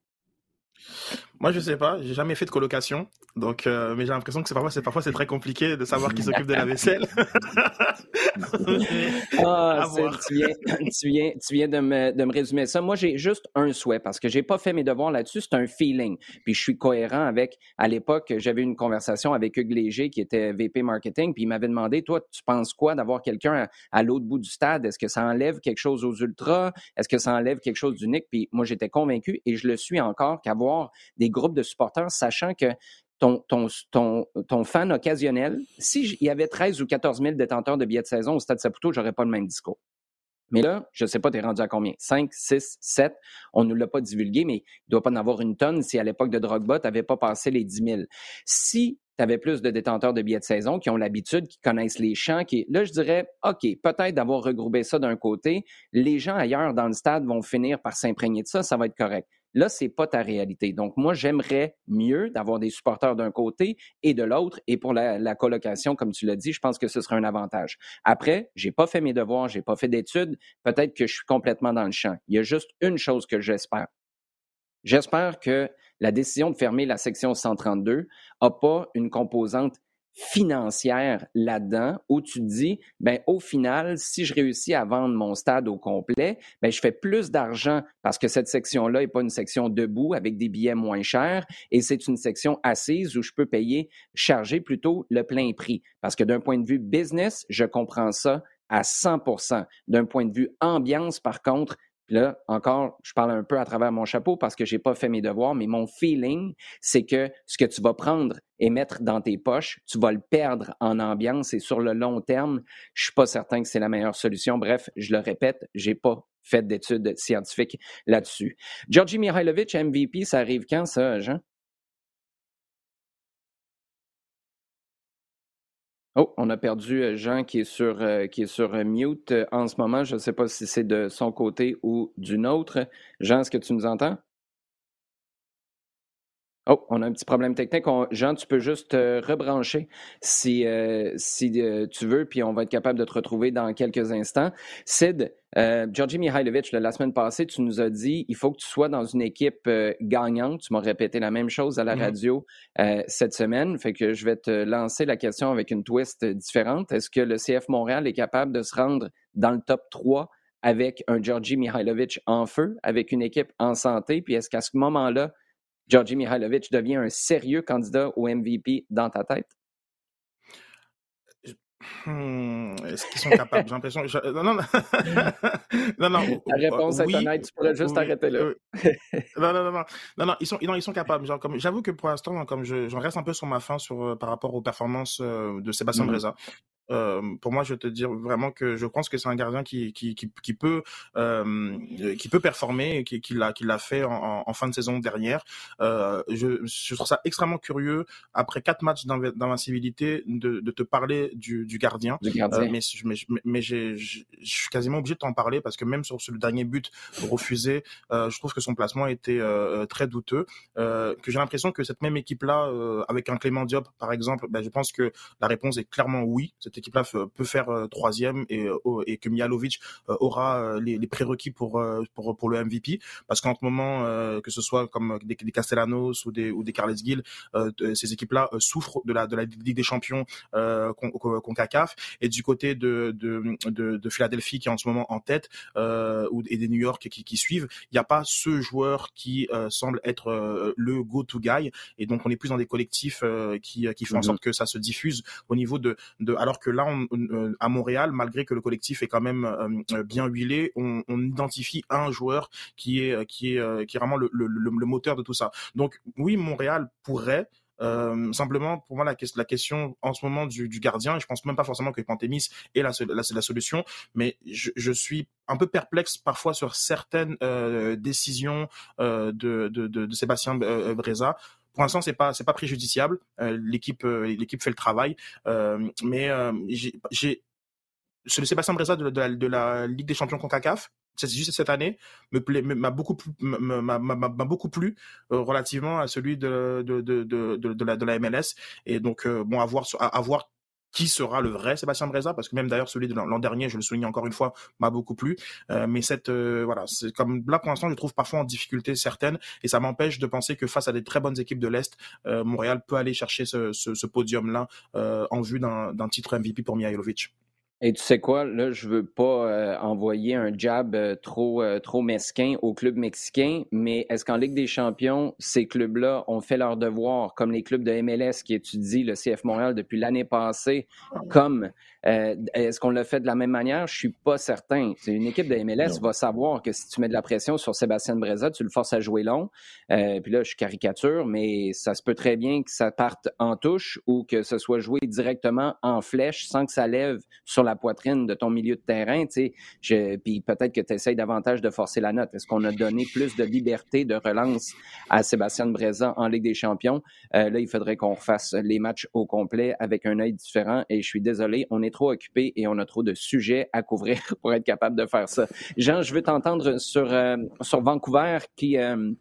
Moi, je sais pas, j'ai jamais fait de colocation, donc euh, mais j'ai l'impression que c'est parfois c'est parfois c'est très compliqué de savoir qui s'occupe de la vaisselle. ah, tu viens, tu viens, tu viens de me, de me résumer ça. Moi, j'ai juste un souhait parce que j'ai pas fait mes devoirs là-dessus. C'est un feeling. Puis je suis cohérent avec. À l'époque, j'avais une conversation avec Hugues Léger qui était VP marketing, puis il m'avait demandé, toi, tu penses quoi d'avoir quelqu'un à, l'autre bout du stade? Est-ce que ça enlève quelque chose aux ultras? Est-ce que ça enlève quelque chose d'unique? Puis moi, j'étais convaincu et je le suis encore qu'avoir des groupes de supporters, sachant que ton, ton, ton, fan occasionnel, s'il y avait 13 ou 14 000 détenteurs de billets de saison au Stade Saputo, j'aurais pas le même discours. Mais là, je ne sais pas, tu es rendu à combien? 5, 6, 7? On ne nous l'a pas divulgué, mais il ne doit pas en avoir une tonne si à l'époque de Drogba, tu n'avais pas passé les 10 000. Si tu avais plus de détenteurs de billets de saison qui ont l'habitude, qui connaissent les champs, qui... là, je dirais, OK, peut-être d'avoir regroupé ça d'un côté, les gens ailleurs dans le stade vont finir par s'imprégner de ça, ça va être correct. Là, c'est pas ta réalité. Donc, moi, j'aimerais mieux d'avoir des supporters d'un côté et de l'autre. Et pour la, colocation, comme tu l'as dit, je pense que ce serait un avantage. Après, j'ai pas fait mes devoirs, j'ai pas fait d'études. Peut-être que je suis complètement dans le champ. Il y a juste une chose que j'espère. J'espère que la décision de fermer la section 132 n'a pas une composante financière là-dedans où tu dis, ben, au final, si je réussis à vendre mon stade au complet, ben, je fais plus d'argent parce que cette section-là n'est pas une section debout avec des billets moins chers et c'est une section assise où je peux payer, charger plutôt le plein prix. Parce que d'un point de vue business, je comprends ça à 100% D'un point de vue ambiance, par contre, là, encore, je parle un peu à travers mon chapeau parce que j'ai pas fait mes devoirs, mais mon feeling, c'est que ce que tu vas prendre et mettre dans tes poches, tu vas le perdre en ambiance et sur le long terme, je suis pas certain que c'est la meilleure solution. Bref, je le répète, j'ai pas fait d'études scientifiques là-dessus. Georgi Mihailovic, MVP, ça arrive quand ça, Jean? Oh, on a perdu euh, Jean qui est sur, euh, qui est sur euh, mute en ce moment. Je ne sais pas si c'est de son côté ou d'une autre. Jean, est-ce que tu nous entends? Oh, on a un petit problème technique. Jean, tu peux juste rebrancher si, si tu veux, puis on va être capable de te retrouver dans quelques instants. Sid, euh, Georgi Mihailovic, la semaine passée, tu nous as dit il faut que tu sois dans une équipe euh, gagnante. Tu m'as répété la même chose à la mm-hmm. radio euh, cette semaine. Fait que je vais te lancer la question avec une twist différente. Est-ce que le CF Montréal est capable de se rendre dans le top 3 avec un Georgi Mihailovic en feu, avec une équipe en santé? Puis est-ce qu'à ce, ce moment-là, Georgi Mihailovic devient un sérieux candidat au MVP dans ta tête? Hmm, est-ce qu'ils sont capables? J'ai l'impression. Non, non, non. non, non. La réponse est honnête, tu pourrais juste arrêter là. non, non, non, non. Non, non, ils sont, non, ils sont capables. Genre, comme, j'avoue que pour l'instant, comme je, j'en reste un peu sur ma fin sur, euh, par rapport aux performances euh, de Sébastien mmh. Euh, pour moi, je vais te dire vraiment que je pense que c'est un gardien qui, qui, qui, qui peut, euh, qui peut performer, qui, qui l'a, qui l'a fait en, en, fin de saison dernière. Euh, je, je, trouve ça extrêmement curieux après quatre matchs d'invincibilité de, de te parler du, du gardien. Du gardien. mais mais, mais je suis quasiment obligé de t'en parler parce que même sur, sur le dernier but refusé, je trouve que son placement était très douteux. que j'ai l'impression que cette même équipe-là, avec un Clément Diop par exemple, ben, je pense que la réponse est clairement oui. Équipe-là peut faire euh, troisième et, euh, et que Mialovic euh, aura les, les, prérequis pour, pour, pour le MVP. Parce qu'en ce moment, que ce soit comme des, des Castellanos ou des, ou des Carles Gil, ces équipes-là souffrent de la, de la Ligue des Champions euh, CONCACAF. Et du côté de, de, de, de, Philadelphie qui est en ce moment en tête euh, et des New York qui, qui suivent, il n'y a pas ce joueur qui semble être le go-to guy. Et donc on est plus dans des collectifs qui, qui font en mhm. sorte que ça se diffuse au niveau de, de alors que là, euh, à Montréal, malgré que le collectif est quand même euh, euh, bien huilé, on, identifie un joueur qui est qui est qui est vraiment le, moteur de tout ça. Donc oui, Montréal pourrait simplement, pour moi, la, question en ce moment du, gardien, je pense même pas forcément que Pantémis est la, solution, mais je, suis un peu perplexe parfois sur certaines décisions de, de, de, Sébastien Breza. Pour l'instant, c'est pas c'est pas préjudiciable. Euh, l'équipe euh, l'équipe fait le travail, mais j'ai le Sébastien Breza de, de, de, la Ligue des Champions Concacaf, c'est juste cette année, me m'a beaucoup m'a beaucoup plu euh, relativement à celui de de, de, de, la, de la MLS. Et donc, euh, bon, à voir, à, voir qui sera le vrai Sébastien Breza parce que même d'ailleurs celui de l'an dernier je le souligne encore une fois m'a beaucoup plu euh, mais cette voilà c'est comme là pour l'instant je trouve parfois en difficulté certaines et ça m'empêche de penser que face à des très bonnes équipes de l'est Montréal peut aller chercher ce, ce, ce podium là en vue d'un titre MVP pour Mihailovic. Et tu sais quoi, là, je veux pas euh, envoyer un jab euh, trop euh, trop mesquin au club mexicain, mais est-ce qu'en Ligue des Champions, ces clubs-là ont fait leur devoir, comme les clubs de MLS qui étudient le CF Montréal depuis l'année passée, comme euh, est-ce qu'on l'a fait de la même manière? Je suis pas certain. C'est une équipe de MLS va savoir que si tu mets de la pression sur Sébastien Breza, tu le forces à jouer long. Euh, puis là, je caricature, mais ça se peut très bien que ça parte en touche ou que ce soit joué directement en flèche sans que ça lève sur la poitrine de ton milieu de terrain. Tu sais, puis peut-être que tu essayes davantage de forcer la note. Est-ce qu'on a donné plus de liberté de relance à Sébastien Breza en Ligue des Champions? Euh, là, il faudrait qu'on refasse les matchs au complet avec un œil différent. Et je suis désolé, on est trop occupé et on a trop de sujets à couvrir pour être capable de faire ça. Jean, je veux t'entendre sur, euh, sur Vancouver qui, euh,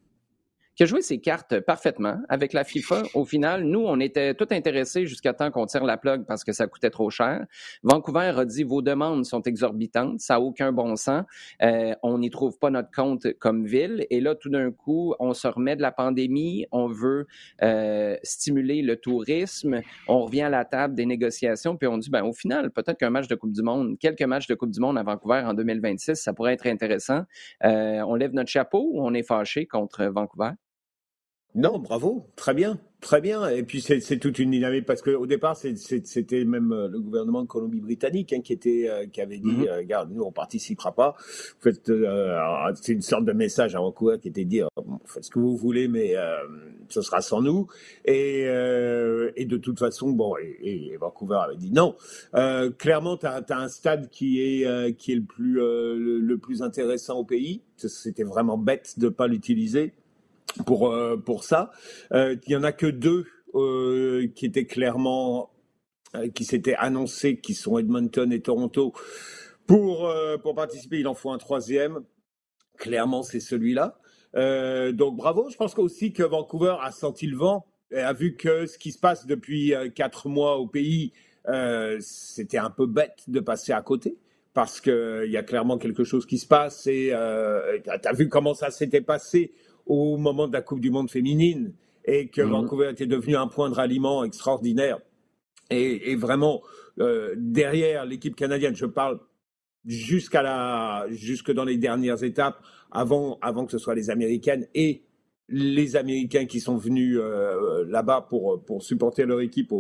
qui a joué ses cartes parfaitement avec la FIFA. Au final, nous, on était tout intéressés jusqu'à temps qu'on tire la plug parce que ça coûtait trop cher. Vancouver a dit vos demandes sont exorbitantes, ça n'a aucun bon sens. Euh, on n'y trouve pas notre compte comme ville. Et là, tout d'un coup, on se remet de la pandémie, on veut euh, stimuler le tourisme, on revient à la table des négociations, puis on dit ben au final, peut-être qu'un match de Coupe du Monde, quelques matchs de Coupe du Monde à Vancouver en 2026, ça pourrait être intéressant. Euh, on lève notre chapeau ou on est fâché contre Vancouver? Non, bravo, très bien, très bien. Et puis c'est toute une dynamique parce qu'au départ c'était même euh, le gouvernement de Colombie-Britannique hein, qui était euh, qui avait dit, euh, regarde, nous on participera pas. Faites, c'est une sorte de message à Vancouver qui était dire, faites ce que vous voulez, mais ce sera sans nous. Et, et de toute façon, bon, et, Vancouver avait dit non. clairement, tu as, un stade qui est qui est le plus le plus intéressant au pays. C'était vraiment bête de pas l'utiliser pour, euh, pour ça. Euh, il y en a que deux euh, qui étaient clairement, qui s'étaient annoncés, qui sont Edmonton et Toronto. Pour, pour participer, il en faut un troisième. Clairement, c'est celui-là. donc bravo. Je pense aussi que Vancouver a senti le vent et a vu que ce qui se passe depuis quatre mois au pays, c'était un peu bête de passer à côté parce qu'il y a clairement quelque chose qui se passe et tu as vu comment ça s'était passé au moment de la Coupe du Monde féminine et que mhm. Vancouver était devenu un point de ralliement extraordinaire. Et, vraiment, euh, derrière l'équipe canadienne, je parle jusqu'à la, jusque dans les dernières étapes, avant, avant que ce soit les Américaines et les Américains qui sont venus euh, là-bas pour, pour supporter leur équipe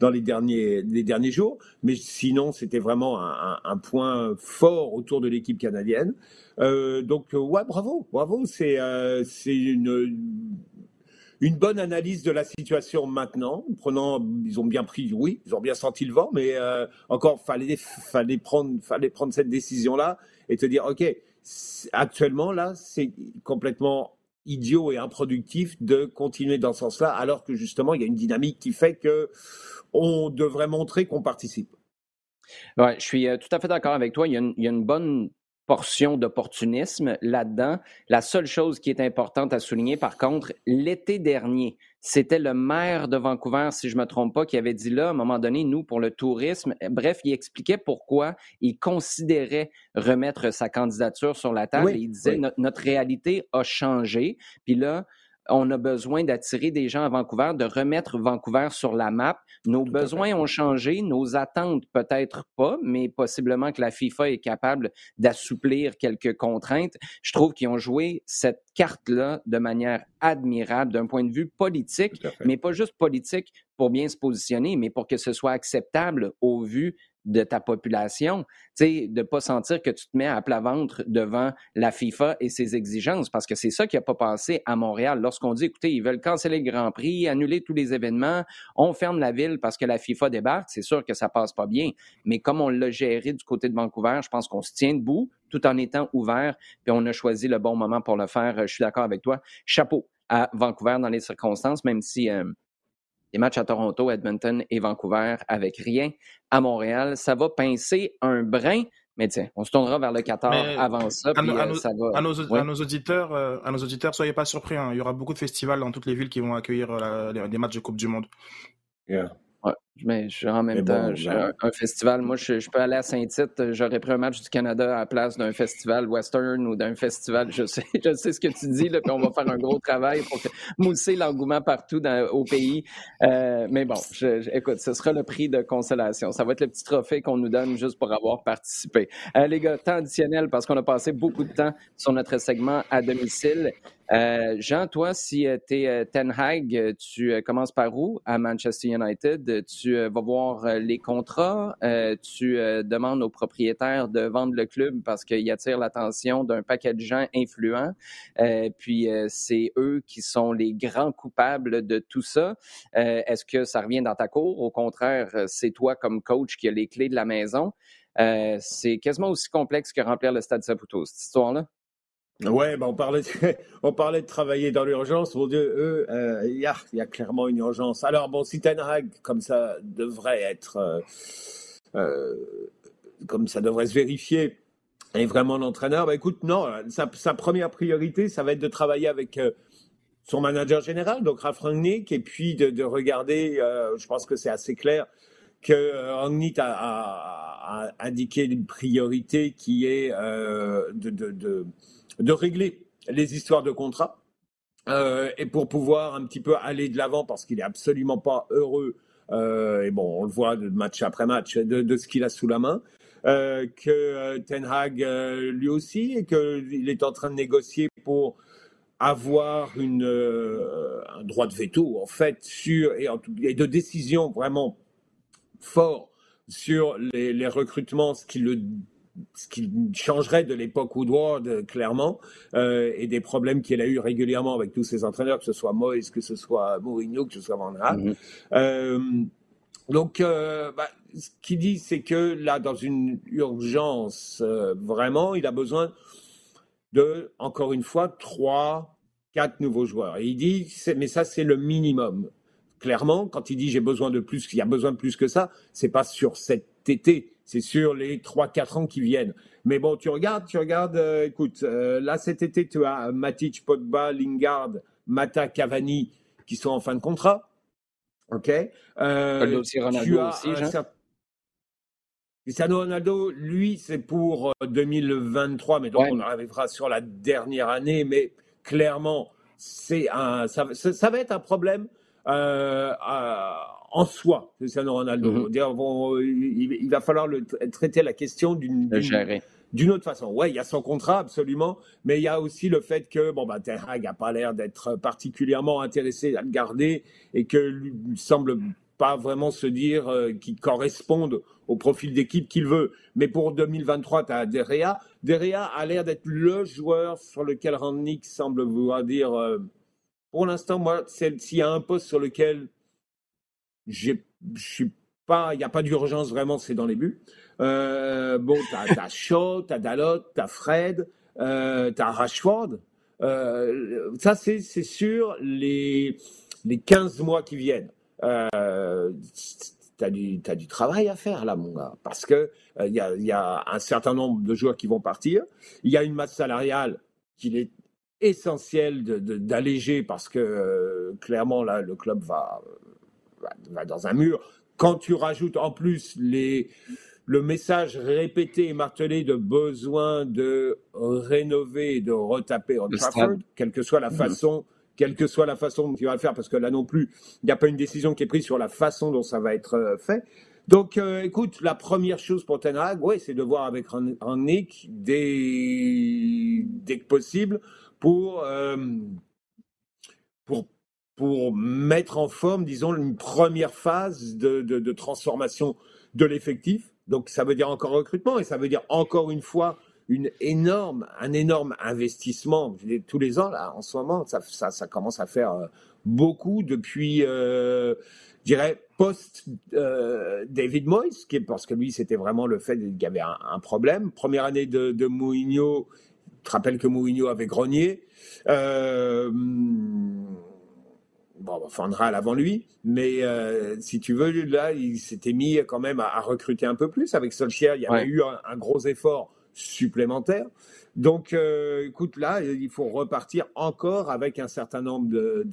dans les derniers, les derniers jours. Mais sinon, c'était vraiment un, point fort autour de l'équipe canadienne. Euh, donc, ouais, bravo, bravo. C'est euh, c'est une, une bonne analyse de la situation maintenant. Prenant, ils ont bien pris, oui, ils ont bien senti le vent, mais encore, fallait, fallait, prendre, fallait prendre cette décision-là et te dire, OK, actuellement, là, c'est complètement idiot et improductif de continuer dans ce sens-là, alors que justement, il y a une dynamique qui fait que on devrait montrer qu'on participe. Ouais, je suis euh, tout à fait d'accord avec toi. Il y, a une, il y a une bonne portion d'opportunisme là-dedans. La seule chose qui est importante à souligner, par contre, l'été dernier, c'était le maire de Vancouver, si je me trompe pas, qui avait dit là, à un moment donné, nous, pour le tourisme, bref, il expliquait pourquoi il considérait remettre sa candidature sur la table. il disait, notre réalité a changé. Puis là, on a besoin d'attirer des gens à Vancouver, de remettre Vancouver sur la map. Nos besoins ont changé, nos attentes peut-être pas, mais possiblement que la FIFA est capable d'assouplir quelques contraintes. Je trouve qu'ils ont joué cette carte-là de manière admirable d'un point de vue politique, mais pas juste politique pour bien se positionner, mais pour que ce soit acceptable au vu de ta population, de ne pas sentir que tu te mets à plat ventre devant la FIFA et ses exigences, parce que c'est ça qui n'a pas passé à Montréal. Lorsqu'on dit, écoutez, ils veulent canceller le Grand Prix, annuler tous les événements, on ferme la ville parce que la FIFA débarque, c'est sûr que ça passe pas bien. Mais comme on l'a géré du côté de Vancouver, je pense qu'on se tient debout tout en étant ouvert, puis on a choisi le bon moment pour le faire. Je suis d'accord avec toi. Chapeau à Vancouver dans les circonstances, même si euh, les matchs à Toronto, Edmonton et Vancouver avec rien à Montréal. Ça va pincer un brin, mais tiens, on se tournera vers le Qatar avant ça. À, nos, auditeurs, à nos auditeurs, soyez pas surpris. Hein. Il y aura beaucoup de festivals dans toutes les villes qui vont accueillir euh, des matchs de Coupe du Monde. Mais je, en même temps, ben un, festival, moi, je, peux aller à Saint-Tite, j'aurais pris un match du Canada à la place d'un festival western ou d'un festival, je sais, je sais ce que tu dis, là, puis on va faire un gros travail pour mousser l'engouement partout dans, au pays. Euh, mais bon, écoute, ce sera le prix de consolation. Ça va être le petit trophée qu'on nous donne juste pour avoir participé. Euh, les gars, temps additionnel, parce qu'on a passé beaucoup de temps sur notre segment à domicile. Euh, Jean, toi, si euh, tu es euh, Ten Hag, tu commences par où? À Manchester United? Tu vas voir les contrats, tu demandes aux propriétaires de vendre le club parce qu'il attire l'attention d'un paquet de gens influents. puis c'est eux qui sont les grands coupables de tout ça. Est-ce que ça revient dans ta cour? Au contraire, c'est toi comme coach qui a les clés de la maison. c'est quasiment aussi complexe que remplir le stade Saputo, cette histoire-là. Ouais, bah on, parlait de, on parlait de travailler dans l'urgence. Mon Dieu, euh, il y, a, clairement une urgence. Alors, bon, si Ten Hag, comme ça devrait être, euh, euh, comme ça devrait se vérifier, est vraiment l'entraîneur, bah écoute, non, sa, première priorité, ça va être de travailler avec son manager général, donc Ralf Rangnick, et puis de, de regarder, je pense que c'est assez clair, que Rangnick a, indiqué une priorité qui est de de régler les histoires de contrat euh, et pour pouvoir un petit peu aller de l'avant parce qu'il est absolument pas heureux. Euh, et bon, on le voit de match après match de, ce qu'il a sous la main. Euh, que Ten Hag lui aussi et qu'il est en train de négocier pour avoir une, un droit de veto en fait sur et, en, et de décision vraiment fort sur les, les recrutements, ce qui le ce qui changerait de l'époque Woodward, clairement, euh, et des problèmes qu'il a eu régulièrement avec tous ses entraîneurs, que ce soit Moyes, que ce soit Mourinho, que ce soit Van Gaal. Mhm. Euh, donc, euh, bah, ce qu'il dit, c'est que là, dans une urgence, vraiment, il a besoin de, encore une fois, trois, quatre nouveaux joueurs. Et il dit, mais ça, c'est le minimum. Clairement, quand il dit j'ai besoin de plus, qu'il y a besoin de plus que ça, c'est pas sur cet été c'est sur les 3-4 ans qui viennent. Mais bon, tu regardes, tu regardes, euh, écoute, euh, là cet été, tu as Matic, Pogba, Lingard, Mata, Cavani qui sont en fin de contrat. OK euh, aussi Ronaldo tu as aussi, Cristiano Ronaldo, lui, c'est pour 2023, mais donc on arrivera sur la dernière année, mais clairement, c'est un, ça, ça, va être un problème euh, en soi, Cristiano Ronaldo. Mhm. il, va falloir le, traiter la question d'une d'une autre façon. Ouais, il y a son contrat absolument, mais il y a aussi le fait que bon bah Ten Hag a pas l'air d'être particulièrement intéressé à le garder et que lui semble pas vraiment se dire euh, qu'il corresponde au profil d'équipe qu'il veut. Mais pour 2023, tu as Derea. Derea a l'air d'être le joueur sur lequel Randnick semble vouloir dire euh, pour l'instant, moi, s'il y a un poste sur lequel je suis pas, il n'y a pas d'urgence vraiment, c'est dans les buts. Euh, bon, tu as, Shaw, tu as Dalot, tu as Fred, euh, tu as Rashford. Euh, ça, c'est sur les, les 15 mois qui viennent. Euh, tu as, as, du travail à faire là, mon gars, parce qu'il il y, a, y, a, un certain nombre de joueurs qui vont partir. Il y a une masse salariale qu'il est essentiel d'alléger parce que clairement, là, le club va va dans un mur. Quand tu rajoutes en plus les, le message répété et martelé de besoin de rénover, de retaper Trafford, quelle que soit la mhm. façon, quelle que soit la façon dont tu vas le faire, parce que là non plus, il n'y a pas une décision qui est prise sur la façon dont ça va être euh, fait. Donc, euh, écoute, la première chose pour Ten Hag, ouais, c'est de voir avec Nick dès, dès que possible pour, euh, pour pour mettre en forme, disons, une première phase de, transformation de l'effectif. Donc ça veut dire encore recrutement et ça veut dire encore une fois une énorme, un énorme investissement. Tous les ans, là, en ce moment, ça, commence à faire euh, beaucoup depuis, euh, je dirais, post euh, Moyes, parce que lui, c'était vraiment le fait qu'il y avait un, problème. Première année de, de Mourinho, tu te rappelles que Mourinho avait grogné. Euh, bon, Fandral avant lui, mais euh, si tu veux, là, il s'était mis quand même à, recruter un peu plus. Avec Solskjaer, il y avait eu un, gros effort supplémentaire. Donc, euh, écoute, là, il faut repartir encore avec un certain nombre de,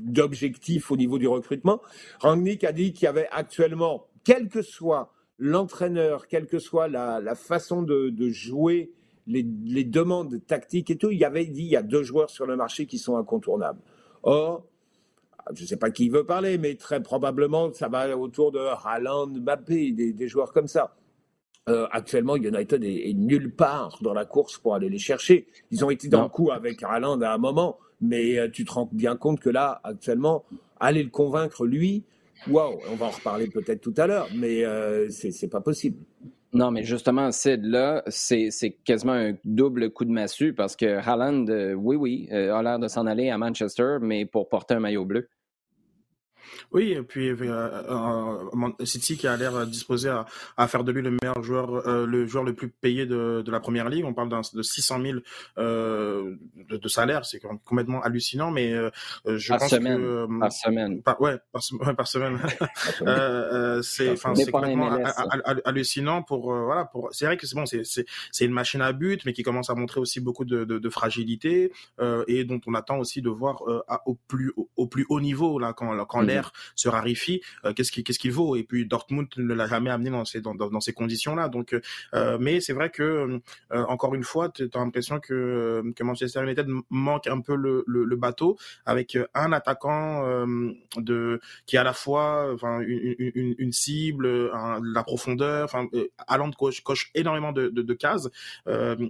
d'objectifs au niveau du recrutement. Rangnick a dit qu'il y avait actuellement, quel que soit l'entraîneur, quelle que soit la, façon de, jouer, les, les, demandes tactiques et tout, il y avait dit il y a deux joueurs sur le marché qui sont incontournables. Or, je ne sais pas qui veut parler, mais très probablement, ça va autour de Haaland, Mbappé, des, joueurs comme ça. Euh, actuellement, United est, nulle part dans la course pour aller les chercher. Ils ont été dans le coup avec Haaland à un moment, mais euh, tu te rends bien compte que là, actuellement, aller le convaincre, lui, waouh, on va en reparler peut-être tout à l'heure, mais euh, c'est pas possible. Non, mais justement, Sid, là, c'est quasiment un double coup de massue parce que Haaland, euh, oui, oui, euh, a l'air de s'en aller à Manchester, mais pour porter un maillot bleu. Oui, et puis euh, euh, City qui a l'air disposé à, à, faire de lui le meilleur joueur, euh, le joueur le plus payé de, de la première ligue. On parle de 600 000 euh, de, de, salaire, c'est complètement hallucinant. Mais euh, je par pense semaine. que par semaine, par, ouais, par, ouais, par semaine. c'est complètement hallucinant pour voilà pour. C'est vrai que c'est bon, c'est une machine à but, mais qui commence à montrer aussi beaucoup de, de, fragilité et dont on attend aussi de voir au plus au, plus haut niveau là quand quand mmh l'air se raréfie, euh, qu'est-ce qu'il qu'est-ce qu'il vaut? Et puis Dortmund ne l'a jamais amené dans ces dans, dans ces conditions-là. Donc, euh, mais c'est vrai que euh, encore une fois, tu as l'impression que que Manchester United manque un peu le, le, bateau avec un attaquant de qui à la fois enfin une, une, une cible, la profondeur. Enfin, Haaland coche, coche énormément de, de, de cases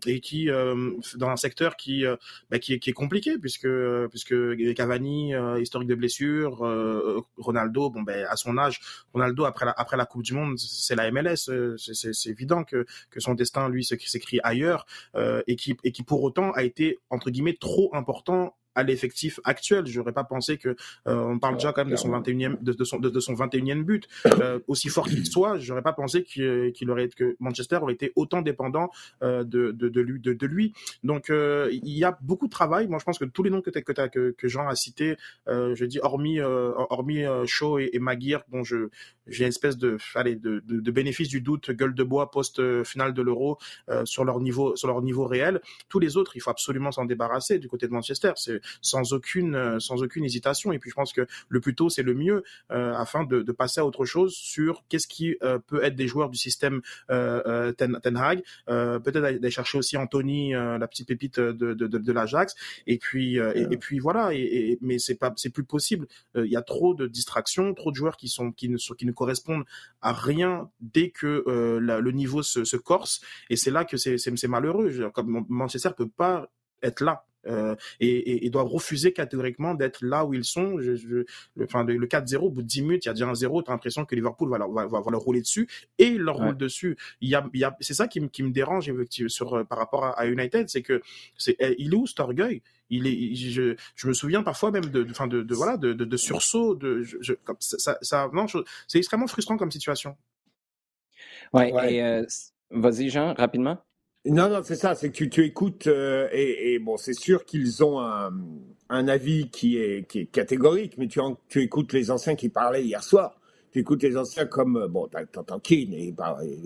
et qui dans un secteur qui bah, qui, qui est compliqué puisque puisque Cavani historique de blessures Ronaldo, bon ben à son âge, Ronaldo après la, après la Coupe du Monde, c'est la MLS, euh, c'est évident que que son destin lui s'écrit ailleurs euh, et qui et qui pour autant a été entre guillemets trop important à l'effectif actuel. J'aurais pas pensé que euh, on parle déjà quand même de son 21e de, de son de, son 21e but euh, aussi fort qu'il soit, j'aurais pas pensé qu'il aurait que Manchester aurait été autant dépendant euh, de, de, de lui de, de lui. Donc euh, il y a beaucoup de travail. Moi je pense que tous les noms que que que, que Jean a cités, euh, je dis hormis hormis Shaw et, et Maguire dont je j'ai une espèce de allez de, de, de, bénéfice du doute gueule de bois post finale de l'Euro sur leur niveau sur leur niveau réel. Tous les autres, il faut absolument s'en débarrasser du côté de Manchester. C'est sans aucune euh, sans aucune hésitation. Et puis je pense que le plus tôt c'est le mieux euh, afin de, de, passer à autre chose sur qu'est-ce qui euh, peut être des joueurs du système Ten, Ten, Hag. Peut-être d'aller chercher aussi Anthony, la petite pépite de, de, de, l'Ajax. Et puis et, puis voilà. Et, mais c'est pas c'est plus possible. Il y a trop de distractions, trop de joueurs qui sont qui ne qui ne correspondent à rien dès que le niveau se, se corse. Et c'est là que c'est malheureux. Comme Manchester peut pas être là euh, et, et, doivent refuser catégoriquement d'être là où ils sont. Je, je, le, enfin, le 4-0, au bout de 10 minutes, il y a déjà un 0, tu as l'impression que Liverpool va leur, va, va, leur rouler dessus et leur roule dessus. Il y a, il y a, c'est ça qui, qui me dérange sur, euh, par rapport à, United, c'est que c'est, eh, il est où cet orgueil? Il est, je, je, me souviens parfois même de, de, de, de voilà, de, de, de sursaut, de, je, comme ça, ça, non, c'est extrêmement frustrant comme situation. Ouais, et euh, vas-y Jean, rapidement. Non, non, c'est ça, c'est que tu, tu écoutes, euh, et, et, bon, c'est sûr qu'ils ont un, un, avis qui est, qui est catégorique, mais tu, tu écoutes les anciens qui parlaient hier soir. Tu écoutes les anciens comme, euh, bon, t'entends Keane, et,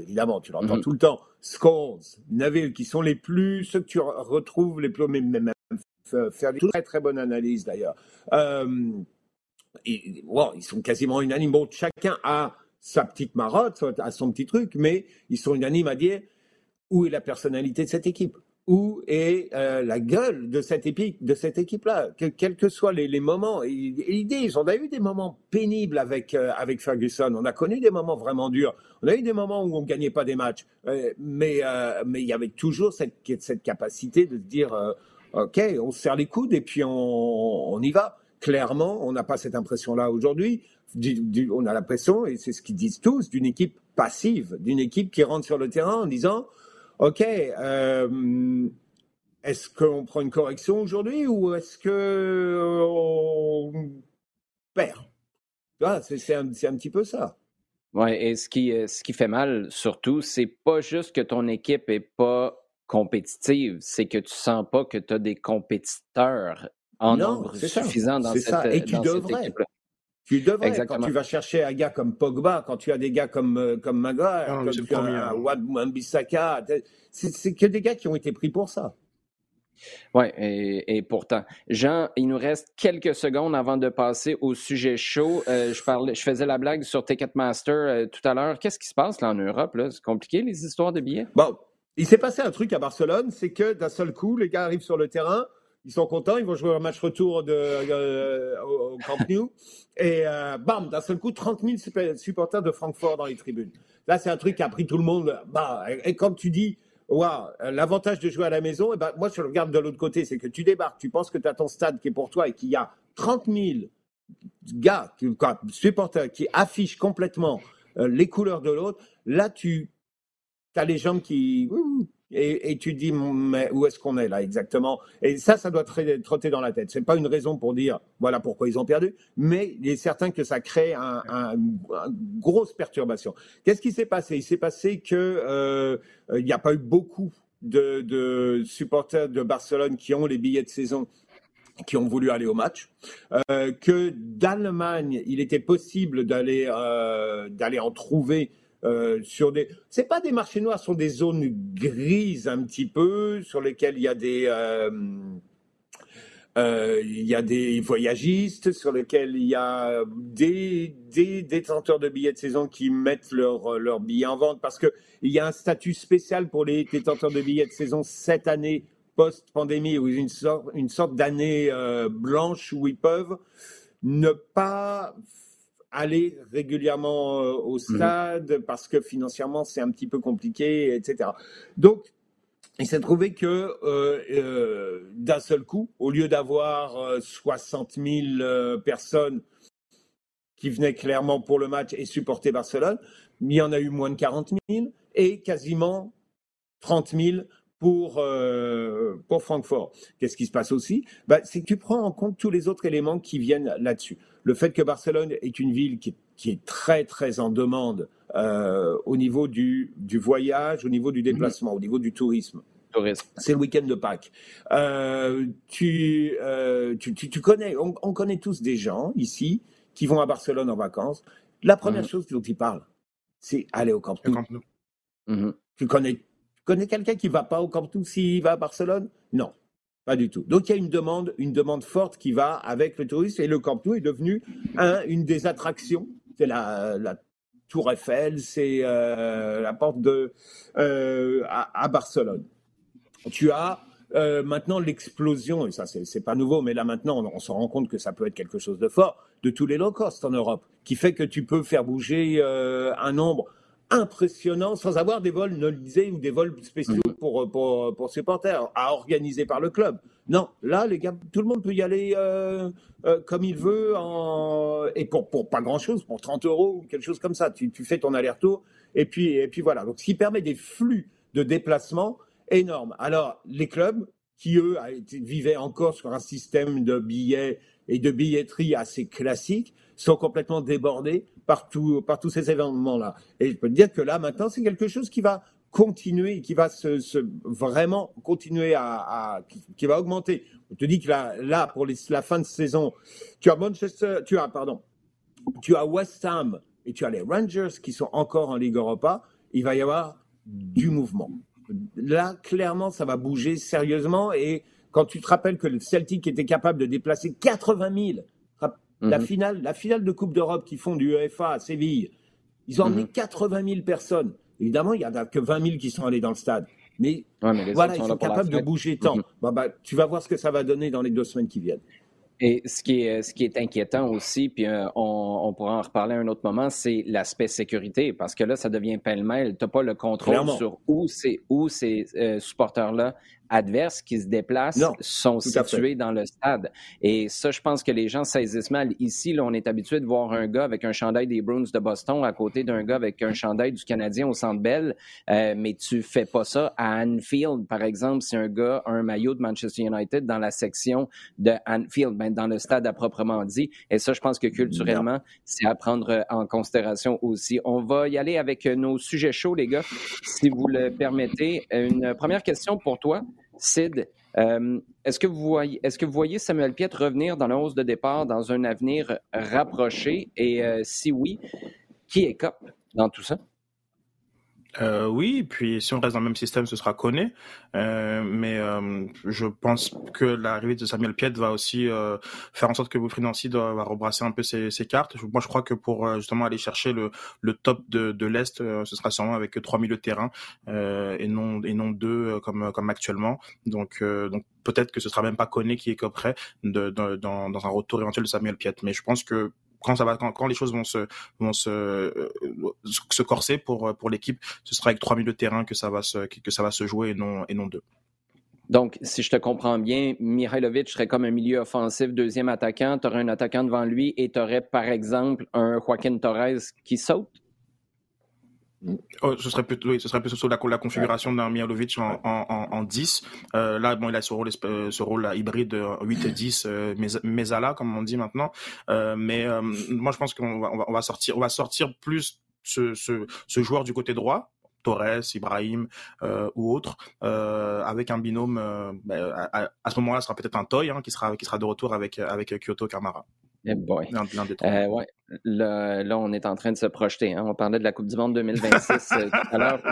évidemment, tu l'entends mhm. tout le temps, Scholes, Neville, qui sont les plus, ceux que tu retrouves les plus, même, même faire des très très bonnes analyses d'ailleurs. Euh, et, wow, ils sont quasiment unanimes. Bon, chacun a sa petite marotte, a son petit truc, mais ils sont unanimes à dire où est la personnalité de cette équipe? Où est euh, la gueule de cette, équipe, de cette équipe-là? Quels que soient les, les moments. L'idée, on a eu des moments pénibles avec, euh, avec Ferguson. On a connu des moments vraiment durs. On a eu des moments où on ne gagnait pas des matchs. Euh, mais mais il y avait toujours cette, cette capacité de se dire OK, on se serre les coudes et puis on y va. Clairement, on n'a pas cette impression-là aujourd'hui. on a l'impression, et c'est ce qu'ils disent tous, d'une équipe passive, d'une équipe qui rentre sur le terrain en disant, OK, euh, est-ce qu'on prend une correction aujourd'hui ou est-ce que on perd? C'est un, un, petit peu ça. Oui, et ce qui, euh, ce qui fait mal, surtout, c'est pas juste que ton équipe est pas compétitive, c'est que tu sens pas que tu as des compétiteurs en nombre suffisant dans cette, ça. Et tu devrais. Tu devrais, quand tu vas chercher un gars comme Pogba, quand tu as des gars comme, euh, comme Maguire, comme tu as Wad c'est que des gars qui ont été pris pour ça. Oui, et, pourtant. Jean, il nous reste quelques secondes avant de passer au sujet chaud. Euh, je, parlais, je faisais la blague sur Ticketmaster euh, tout à l'heure. Qu'est-ce qui se passe là en Europe? C'est compliqué, les histoires de billets? Bon, il s'est passé un truc à Barcelone, c'est que d'un seul coup, les gars arrivent sur le terrain, ils sont contents, ils vont jouer un match retour euh, au Camp Nou, et bam, d'un seul coup, 30 000 supporters de Francfort dans les tribunes. Là, c'est un truc qui a pris tout le monde. Bah, et, et comme tu dis, Wow, l'avantage de jouer à la maison, eh ben, moi je regarde de l'autre côté, c'est que tu débarques, tu penses que tu as ton stade qui est pour toi et qu'il y a 30 000 gars, supporters, qui affichent complètement euh, les couleurs de l'autre. Là, tu as les jambes qui et, tu dis mais où est-ce qu'on est là exactement? Et ça, ça doit trotter dans la tête. C'est pas une raison pour dire voilà pourquoi ils ont perdu, mais il est certain que ça crée un, une grosse perturbation. Qu'est-ce qui s'est passé? Il s'est passé que euh, il n'y a pas eu beaucoup de, supporters de Barcelone qui ont les billets de saison qui ont voulu aller au match, euh, que d'Allemagne, il était possible d'aller euh, d'aller en trouver euh, sur des. C'est pas des marchés noirs, ce sont des zones grises un petit peu sur lesquelles il y a des. Euh, euh, y a des voyagistes sur lesquels il y a des, détenteurs de billets de saison qui mettent leurs leur billets en vente parce qu'il y a un statut spécial pour les détenteurs de billets de saison cette année post-pandémie ou une sorte d'année blanche où ils peuvent ne pas aller régulièrement euh, au mhm. stade parce que financièrement c'est un petit peu compliqué, etc. Donc, il s'est trouvé que euh, euh, d'un seul coup, au lieu d'avoir 60 000 personnes qui venaient clairement pour le match et supporter Barcelone, il y en a eu moins de 40 000 et quasiment 30 000 pour, pour Francfort. Qu'est-ce qui se passe aussi? Bah, C'est que tu prends en compte tous les autres éléments qui viennent là-dessus le fait que Barcelone est une ville qui, est très très en demande euh, au niveau du, voyage, au niveau du déplacement, au niveau du tourisme. C'est le week-end de Pâques. Euh, euh, tu, connais, on, connaît tous des gens ici qui vont à Barcelone en vacances. La première mhm. chose dont ils parlent, c'est aller au Camp Nou. Mhm. Tu connais, connais quelqu'un qui va pas au Camp Nou s'il va à Barcelone? Non. Pas du tout. Donc il y a une demande, une demande forte qui va avec le tourisme et le Camp Nou est devenu un, une des attractions. C'est la, la Tour Eiffel, c'est euh, la porte de euh, à, Barcelone. Tu as euh, maintenant l'explosion, et ça c'est pas nouveau, mais là maintenant on, on se rend compte que ça peut être quelque chose de fort, de tous les low cost en Europe, qui fait que tu peux faire bouger un nombre impressionnant sans avoir des vols nolisés ou des vols spéciaux mm. pour, pour, pour supporters à organiser par le club. Non, là, les gars, tout le monde peut y aller euh, euh, comme il veut en... et pour, pour pas grand-chose, pour 30 euros ou quelque chose comme ça. Tu, tu fais ton aller-retour et puis, et puis voilà. Donc, ce qui permet des flux de déplacement énormes. Alors, les clubs qui, eux, vivaient encore sur un système de billets et de billetterie assez classique, sont complètement débordés par, par tous ces événements-là. Et je peux te dire que là, maintenant, c'est quelque chose qui va continuer, qui va se, vraiment continuer à, qui, va augmenter. On te dit que là, là pour la fin de saison, tu as Manchester, tu as, pardon, tu as West Ham et tu as les Rangers qui sont encore en Ligue Europa. Il va y avoir du mouvement. Là, clairement, ça va bouger sérieusement et quand tu te rappelles que le Celtic était capable de déplacer 80 000 la, mhm. finale, la finale de Coupe d'Europe qu'ils font du UEFA à Séville, ils ont emmené 80 mhm. 000 personnes. Évidemment, il n'y en a que 20 000 qui sont allés dans le stade. Mais, voilà, ils sont capables de bouger tant. Mhm. bah, tu vas voir ce que ça va donner dans les deux semaines qui viennent. Et ce qui est, ce qui est inquiétant aussi, puis euh, on, pourra en reparler à un autre moment, c'est l'aspect sécurité, parce que là, ça devient pêle-mêle. Tu n'as pas le contrôle sur où, où ces euh, supporters-là adverses qui se déplacent sont situés dans le stade. Et ça, je pense que les gens saisissent mal. Ici, là, on est habitué de voir un gars avec un chandail des Bruins de Boston à côté d'un gars avec un chandail du Canadien au Centre Bell, euh, mais tu fais pas ça à Anfield, par exemple, si un gars a un maillot de Manchester United dans la section de Anfield, ben, dans le stade à proprement dit. Et ça, je pense que culturellement, c'est à prendre en considération aussi. On va y aller avec nos sujets chauds, les gars, si vous le permettez. Une première question pour toi. Sid, euh, est-ce que, vous voyez, Samuel Piet revenir dans la hausse de départ dans un avenir rapproché? Et euh, si oui, qui est cop dans tout ça? Euh, oui, puis si on reste dans le même système, ce sera Koné. Euh, mais euh, je pense que l'arrivée de Samuel Piet va aussi euh, faire en sorte que Wilfried Nancy va rebrasser un peu ses, ses, cartes. Moi, je crois que pour euh, justement aller chercher le, le top de, de l'Est, ce sera sûrement avec trois milieux de terrain et non et non deux comme comme actuellement. Donc donc peut-être que ce sera même pas Koné qui est coprès de, de, dans, dans un retour éventuel de Samuel Piet. Mais je pense que quand ça va, quand, les choses vont se vont se euh, se corser pour pour l'équipe, ce sera avec trois milieux de terrain que ça va se que ça va se jouer et non et non deux. Donc, si je te comprends bien, Mihailovic serait comme un milieu offensif, deuxième attaquant. Tu aurais un attaquant devant lui et tu aurais, par exemple, un Joaquin Torres qui saute? Oh, ce serait plutôt, oui, ce serait plutôt la, la configuration d'un Mihalovic en, en, en, 10. Euh, là, bon, il a ce rôle, euh, ce rôle hybride 8-10, euh, Mesala, comme on dit maintenant. Euh, mais euh, moi, je pense qu'on va, on va, sortir, on va sortir plus ce, ce, ce joueur du côté droit, Torres, Ibrahim euh, ou autre, euh, avec un binôme. Euh, bah, à, à, ce moment-là, ce sera peut-être un Toy hein, qui sera qui sera de retour avec avec Kyoto Kamara. Eh boy. Euh, ouais. Là, là, on est en train de se projeter. Hein. On parlait de la Coupe du Monde 2026 euh, tout à l'heure,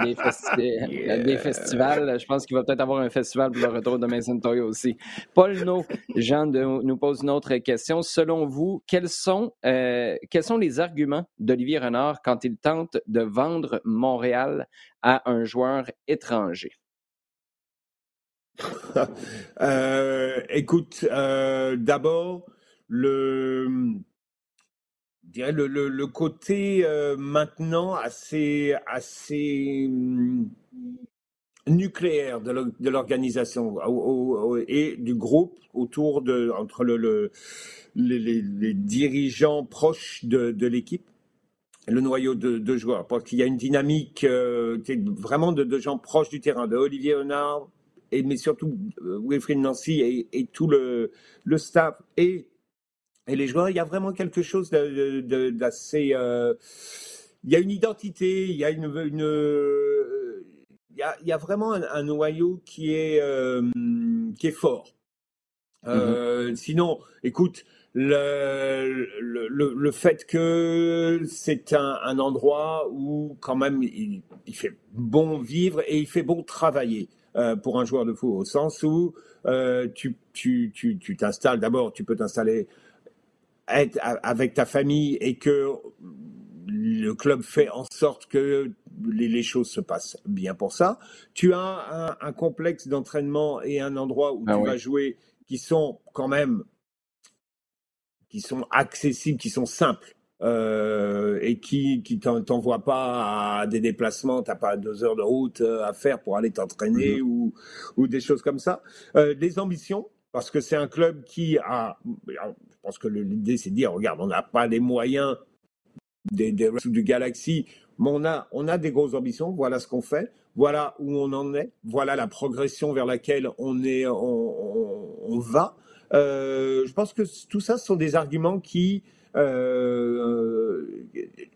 des, des, festivals. Je pense qu'il va peut-être avoir un festival pour le retour de Mason Toy aussi. Paul No, Jean de, nous pose une autre question. Selon vous, quels sont, euh, quels sont les arguments d'Olivier Renard quand il tente de vendre Montréal à un joueur étranger? euh, écoute, euh, d'abord, le, le, le, le côté euh, maintenant assez, assez hum, nucléaire de l'organisation et du groupe autour de entre le, le les, les, dirigeants proches de, de l'équipe. Le noyau de, de, joueurs parce qu'il y a une dynamique euh, vraiment de, de, gens proches du terrain de Olivier Honard et mais surtout euh, Wilfried Nancy et, et, tout le, le staff et et les joueurs, il y a vraiment quelque chose d'assez. Euh, il y a une identité, il y a une. une il, y a, il y a vraiment un, un noyau qui est, euh, qui est fort. Euh, mm-hmm. Sinon, écoute, le, le, le, fait que c'est un, un, endroit où quand même il, il, fait bon vivre et il fait bon travailler euh, pour un joueur de foot, au sens où euh, tu tu tu t'installes d'abord, tu peux t'installer être avec ta famille et que le club fait en sorte que les, choses se passent bien pour ça. Tu as un, complexe d'entraînement et un endroit où ah tu vas jouer qui sont quand même qui sont accessibles, qui sont simples. Euh, et qui qui t'envoient pas à des déplacements, t'as pas deux heures de route euh, à faire pour aller t'entraîner mm-hmm. ou ou des choses comme ça. Euh, des ambitions, parce que c'est un club qui a, pense que l'idée c'est de dire, regarde, on n'a pas les moyens des, des du Galaxy, mais on a, on a des grosses ambitions, voilà ce qu'on fait, voilà où on en est, voilà la progression vers laquelle on, est, on, va. Euh, je pense que tout ça ce sont des arguments qui, euh,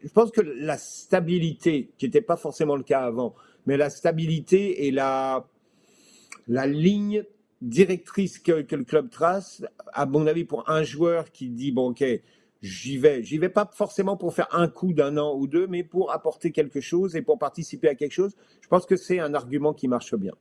je pense que la stabilité, qui n'était pas forcément le cas avant, mais la stabilité et la, la ligne directrice que, le club trace, à mon avis, pour un joueur qui dit bon ok, j'y vais, j'y vais pas forcément pour faire un coup d'un an ou deux, mais pour apporter quelque chose et pour participer à quelque chose. Je pense que c'est un argument qui marche bien.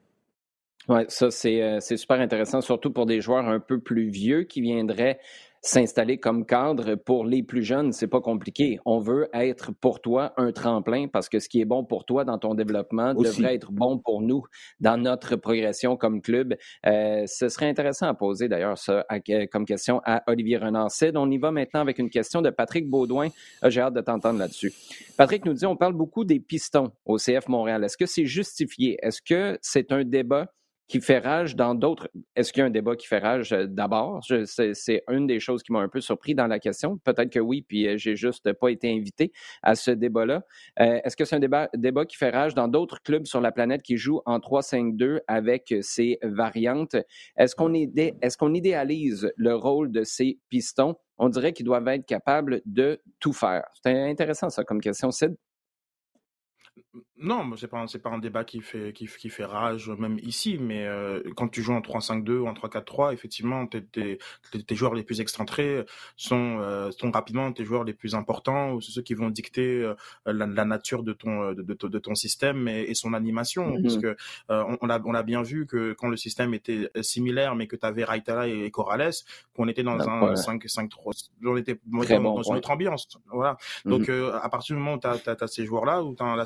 Ouais, ça euh, c'est super intéressant, surtout pour des joueurs un peu plus vieux qui viendraient s'installer comme cadre pour les plus jeunes, c'est pas compliqué. On veut être pour toi un tremplin parce que ce qui est bon pour toi dans ton développement devrait être bon pour nous dans notre progression comme club. Euh, ce serait intéressant à poser d'ailleurs ça comme question à Olivier Renard. On y va maintenant avec une question de Patrick Baudouin. Euh, j'ai hâte de t'entendre là-dessus. Patrick nous dit on parle beaucoup des pistons au CF Montréal. Est-ce que c'est justifié? Est-ce que c'est un débat qui fait rage dans d'autres. Est-ce qu'il y a un débat qui fait rage euh, d'abord? C'est une des choses qui m'a un peu surpris dans la question. Peut-être que oui, puis euh, j'ai juste pas été invité à ce débat-là. Euh, est-ce que c'est un débat, qui fait rage dans d'autres clubs sur la planète qui jouent en 3-5-2 avec ces variantes? Est-ce qu'on est qu'on idéalise le rôle de ces pistons? On dirait qu'ils doivent être capables de tout faire. C'est intéressant ça comme question, Sid. Non, c'est pas c'est pas un débat qui fait qui, qui fait rage même ici, mais euh, quand tu joues en 3-5-2 ou en 3-4-3, effectivement, tes, tes, tes joueurs les plus excentrés sont euh, sont rapidement tes joueurs les plus importants ou ceux qui vont dicter euh, la, la, nature de ton de, de, de ton système et, et son animation, mm-hmm. parce que on, on, a on a bien vu que quand le système était similaire, mais que tu avais Raitala et, Corrales, qu'on était dans un 5-5-3, on était dans, dans une autre ambiance, voilà. Mm-hmm. Donc à partir du moment où tu as, as, ces joueurs là, où tu as la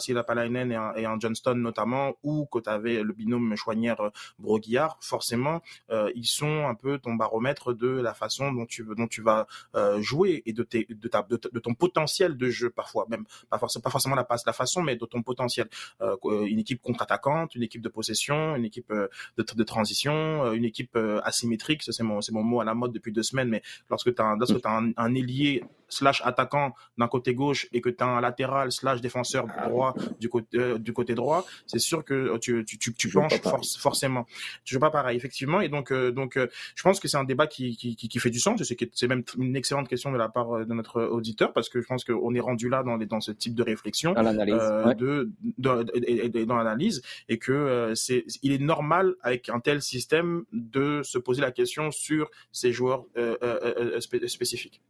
Et un, Johnston notamment, ou que tu avais le binôme Chouanière-Broguillard, forcément, euh, ils sont un peu ton baromètre de la façon dont tu, dont tu vas euh, jouer et de, tes, de, ta, de, ton potentiel de jeu parfois, même pas forcément, pas forcément la, la façon, mais de ton potentiel. Euh, une équipe contre-attaquante, une équipe de possession, une équipe de, de transition, une équipe asymétrique, c'est mon, mon mot à la mode depuis deux semaines, mais lorsque tu as, lorsque as un, un ailier slash attaquant d'un côté gauche et que tu as un latéral slash défenseur droit du côté euh, du côté droit, c'est sûr que tu tu tu, tu penches forcément. Tu joues pas pareil effectivement. Et donc euh, donc euh, je pense que c'est un débat qui, qui qui fait du sens c'est même une excellente question de la part de notre auditeur parce que je pense qu'on est rendu là dans les dans ce type de réflexion de, de, dans l'analyse et que c'est il est normal avec un tel système de se poser la question sur ces joueurs spécifiques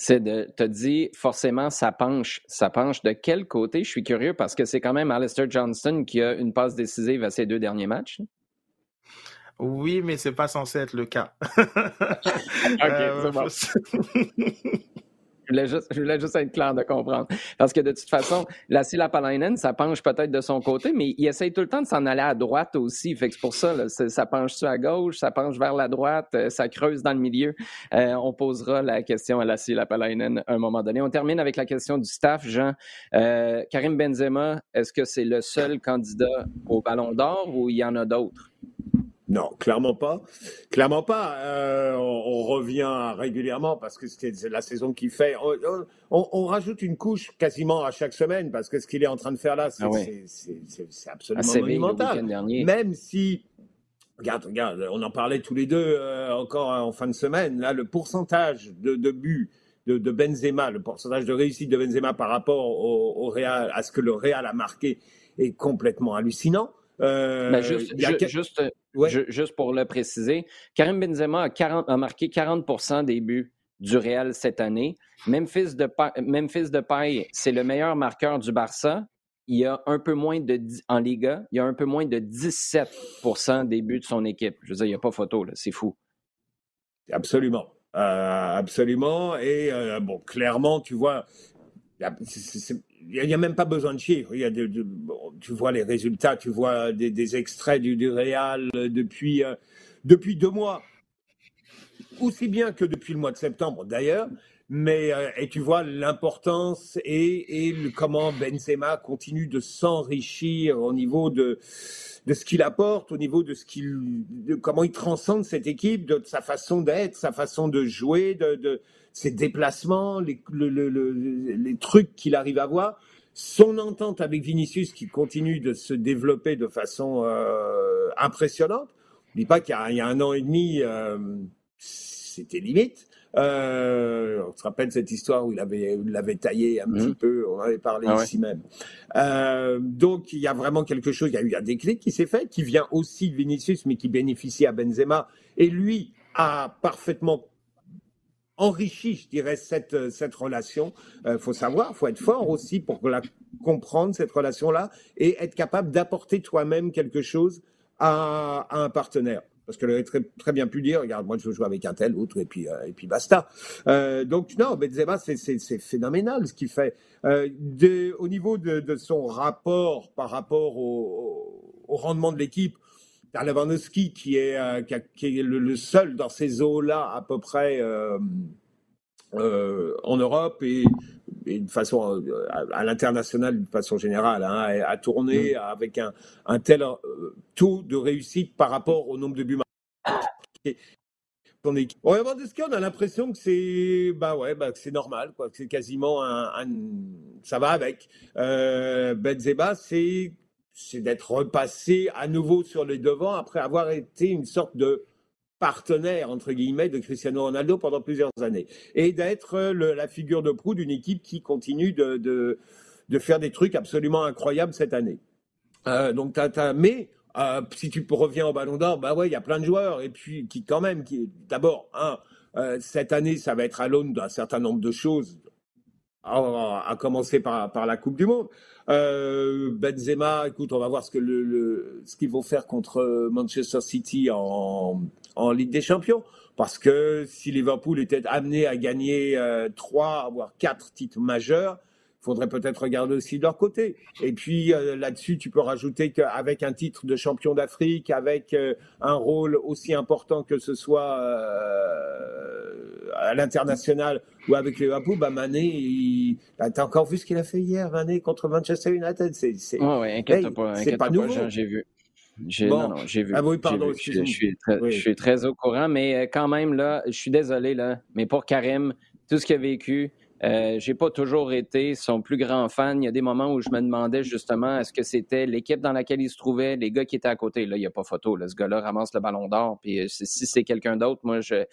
c'est de te dire forcément ça penche. Ça penche de quel côté? Je suis curieux parce que c'est quand même Alistair Johnston qui a une passe décisive à ses deux derniers matchs. Oui, mais c'est pas censé être le cas. ok, euh, Je voulais, juste, être clair de comprendre. Parce que de toute façon, la Palainen, ça penche peut-être de son côté, mais il essaye tout le temps de s'en aller à droite aussi. Fait que c'est pour ça, ça penche-tu à gauche, ça penche vers la droite, euh, ça creuse dans le milieu. Euh, on posera la question à la Palainen à un moment donné. On termine avec la question du staff, Jean. Euh, Karim Benzema, est-ce que c'est le seul candidat au Ballon d'Or ou il y en a d'autres? Non, clairement pas. Clairement pas. Euh, on, revient régulièrement parce que c'est la saison qui fait. On, rajoute une couche quasiment à chaque semaine parce que ce qu'il est en train de faire là, c'est ah absolument monumental. Même si, regarde, regarde, on en parlait tous les deux euh, encore en fin de semaine. Là, le pourcentage de, de buts de, Benzema, le pourcentage de réussite de Benzema par rapport au, au Real, à ce que le Real a marqué est complètement hallucinant. Euh, juste, juste, juste, pour le préciser, Karim Benzema a, 40, a marqué 40% des buts du Real cette année. Memphis de, Memphis de Paille, c'est le meilleur marqueur du Barça. Il y a un peu moins de, en Liga, il y a un peu moins de 17% des buts de son équipe. Je veux dire, il n'y a pas photo, c'est fou. Absolument. Euh, absolument. Et euh, bon, clairement, tu vois, il n'y a, même pas besoin de chiffres. Y a tu vois les résultats, tu vois des, extraits du, Real depuis, euh, depuis deux mois, aussi bien que depuis le mois de septembre d'ailleurs. Mais euh, et tu vois l'importance et, et comment Benzema continue de s'enrichir au niveau de de ce qu'il apporte, au niveau de ce qu'il, de comment il transcende cette équipe, de, sa façon d'être, sa façon de jouer, de, de ses déplacements, les, les trucs qu'il arrive à voir, son entente avec Vinicius qui continue de se développer de façon euh, impressionnante. dis pas qu'il y, a un an et demi, euh, c'était limite. Euh, on se rappelle cette histoire où il avait l'avait taillé un petit mhm. peu, on en avait parlé ah ici même. Euh, donc il y a vraiment quelque chose, il y a eu un déclic qui s'est fait, qui vient aussi de Vinicius, mais qui bénéficie à Benzema. Et lui a parfaitement enrichi, je dirais, cette, cette relation. Il euh, faut savoir, faut être fort aussi pour la comprendre, cette relation-là, et être capable d'apporter toi-même quelque chose à, un partenaire parce qu'elle aurait très, bien pu dire, regarde, moi je veux jouer avec un tel, autre, et puis, euh, et puis basta. Euh, donc non, Benzema, c'est phénoménal ce qu'il fait. Euh, au niveau de, son rapport par rapport au, rendement de l'équipe, Lewandowski qui est, euh, qui, est le, seul dans ces eaux-là à peu près en Europe et, de façon à, l'international de façon générale, hein, à, tourner mm. avec un, un tel taux de réussite par rapport au nombre de buts marqués ton équipe. On on a l'impression que c'est bah ouais, bah, c'est normal, quoi. c'est quasiment un, ça va avec. Euh, Benzema, c'est c'est d'être repassé à nouveau sur les devants après avoir été une sorte de partenaire entre guillemets de Cristiano Ronaldo pendant plusieurs années et d'être la figure de proue d'une équipe qui continue de, de, faire des trucs absolument incroyables cette année. Euh, donc, t'as, mais euh, si tu reviens au Ballon d'Or, bah ouais, il y a plein de joueurs et puis qui quand même, qui d'abord, euh, cette année, ça va être à l'aune d'un certain nombre de choses, à, commencer par, par la Coupe du Monde. Euh, Benzema, écoute, on va voir ce que le, ce qu'ils vont faire contre Manchester City en, en Ligue des Champions. Parce que si Liverpool était amené à gagner trois, voire quatre titres majeurs, faudrait peut-être regarder aussi de leur côté. Et puis euh, là-dessus, tu peux rajouter qu'avec un titre de champion d'Afrique, avec euh, un rôle aussi important que ce soit euh, à l'international ou avec les Liverpool, bah Mané, bah, t'as encore vu ce qu'il a fait hier, Mané contre Manchester United? C'est, c'est... inquiète pas, c'est pas, nouveau. j'ai vu. J'ai, Non, non, j'ai vu. Ah oui, pardon, je, suis très, je suis très au courant, mais quand même, là, je suis désolé, là, mais pour Karim, tout ce qu'il a vécu, euh, j'ai pas toujours été son plus grand fan. Il y a des moments où je me demandais justement est-ce que c'était l'équipe dans laquelle il se trouvait, les gars qui étaient à côté? Là, il n'y a pas photo. Là. Ce gars-là ramasse le ballon d'or. Puis euh, si c'est quelqu'un d'autre, moi, je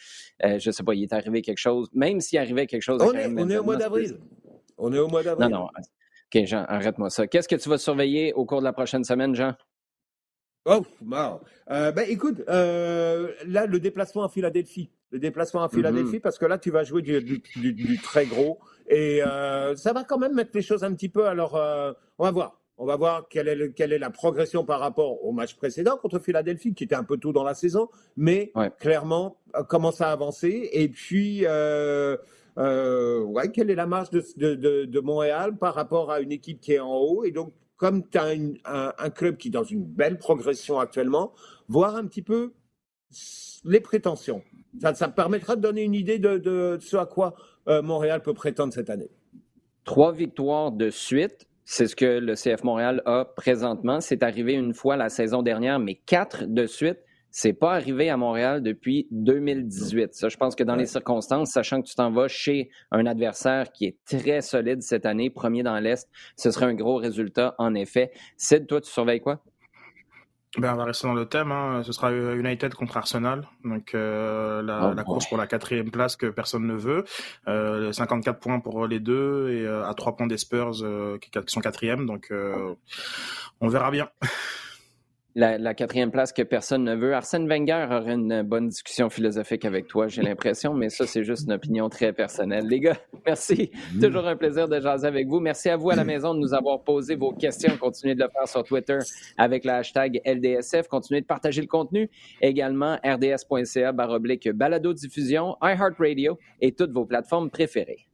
euh, je sais pas, il est arrivé quelque chose. Même s'il arrivait quelque chose. On, est, on est, au mois d'avril. On est au mois d'avril. Non, non. OK, Jean, arrête-moi ça. Qu'est-ce que tu vas surveiller au cours de la prochaine semaine, Jean? Oh, marre. ben, écoute, là, le déplacement à Philadelphie le déplacement à Philadelphie, mhm. parce que là, tu vas jouer du, très gros. Et euh, ça va quand même mettre les choses un petit peu. Alors, euh, on va voir. On va voir quelle est, quelle est la progression par rapport au match précédent contre Philadelphie, qui était un peu tôt dans la saison, mais clairement euh, commence à avancer. Et puis, ouais, quelle est la marge de, Montréal par rapport à une équipe qui est en haut? Et donc, comme tu as un, un, club qui est dans une belle progression actuellement, voir un petit peu les prétentions. Ça, permettra de donner une idée de, ce à quoi euh, Montréal peut prétendre cette année. Trois victoires de suite, c'est ce que le CF Montréal a présentement. C'est arrivé une fois la saison dernière, mais quatre de suite. C'est pas arrivé à Montréal depuis 2018. Ça, je pense que dans les circonstances, sachant que tu t'en vas chez un adversaire qui est très solide cette année, premier dans l'Est, ce serait un gros résultat, en effet. Sid, toi, tu surveilles quoi? Ben, on va rester dans le thème. Hein. Ce sera United contre Arsenal. Donc euh, la, oh, course pour la quatrième place que personne ne veut. Euh, 54 points pour les deux et euh, à trois points des Spurs euh, qui sont quatrième. Donc on verra bien. la, quatrième place que personne ne veut. Arsène Wenger aurait une bonne discussion philosophique avec toi, j'ai l'impression, mais ça, c'est juste une opinion très personnelle. Les gars, merci. Mm. Toujours un plaisir de jaser avec vous. Merci à vous à la maison de nous avoir posé vos questions. Continuez de le faire sur Twitter avec le hashtag LDSF. Continuez de partager le contenu. Également, rds.ca baroblique balado diffusion, iHeartRadio et toutes vos plateformes préférées.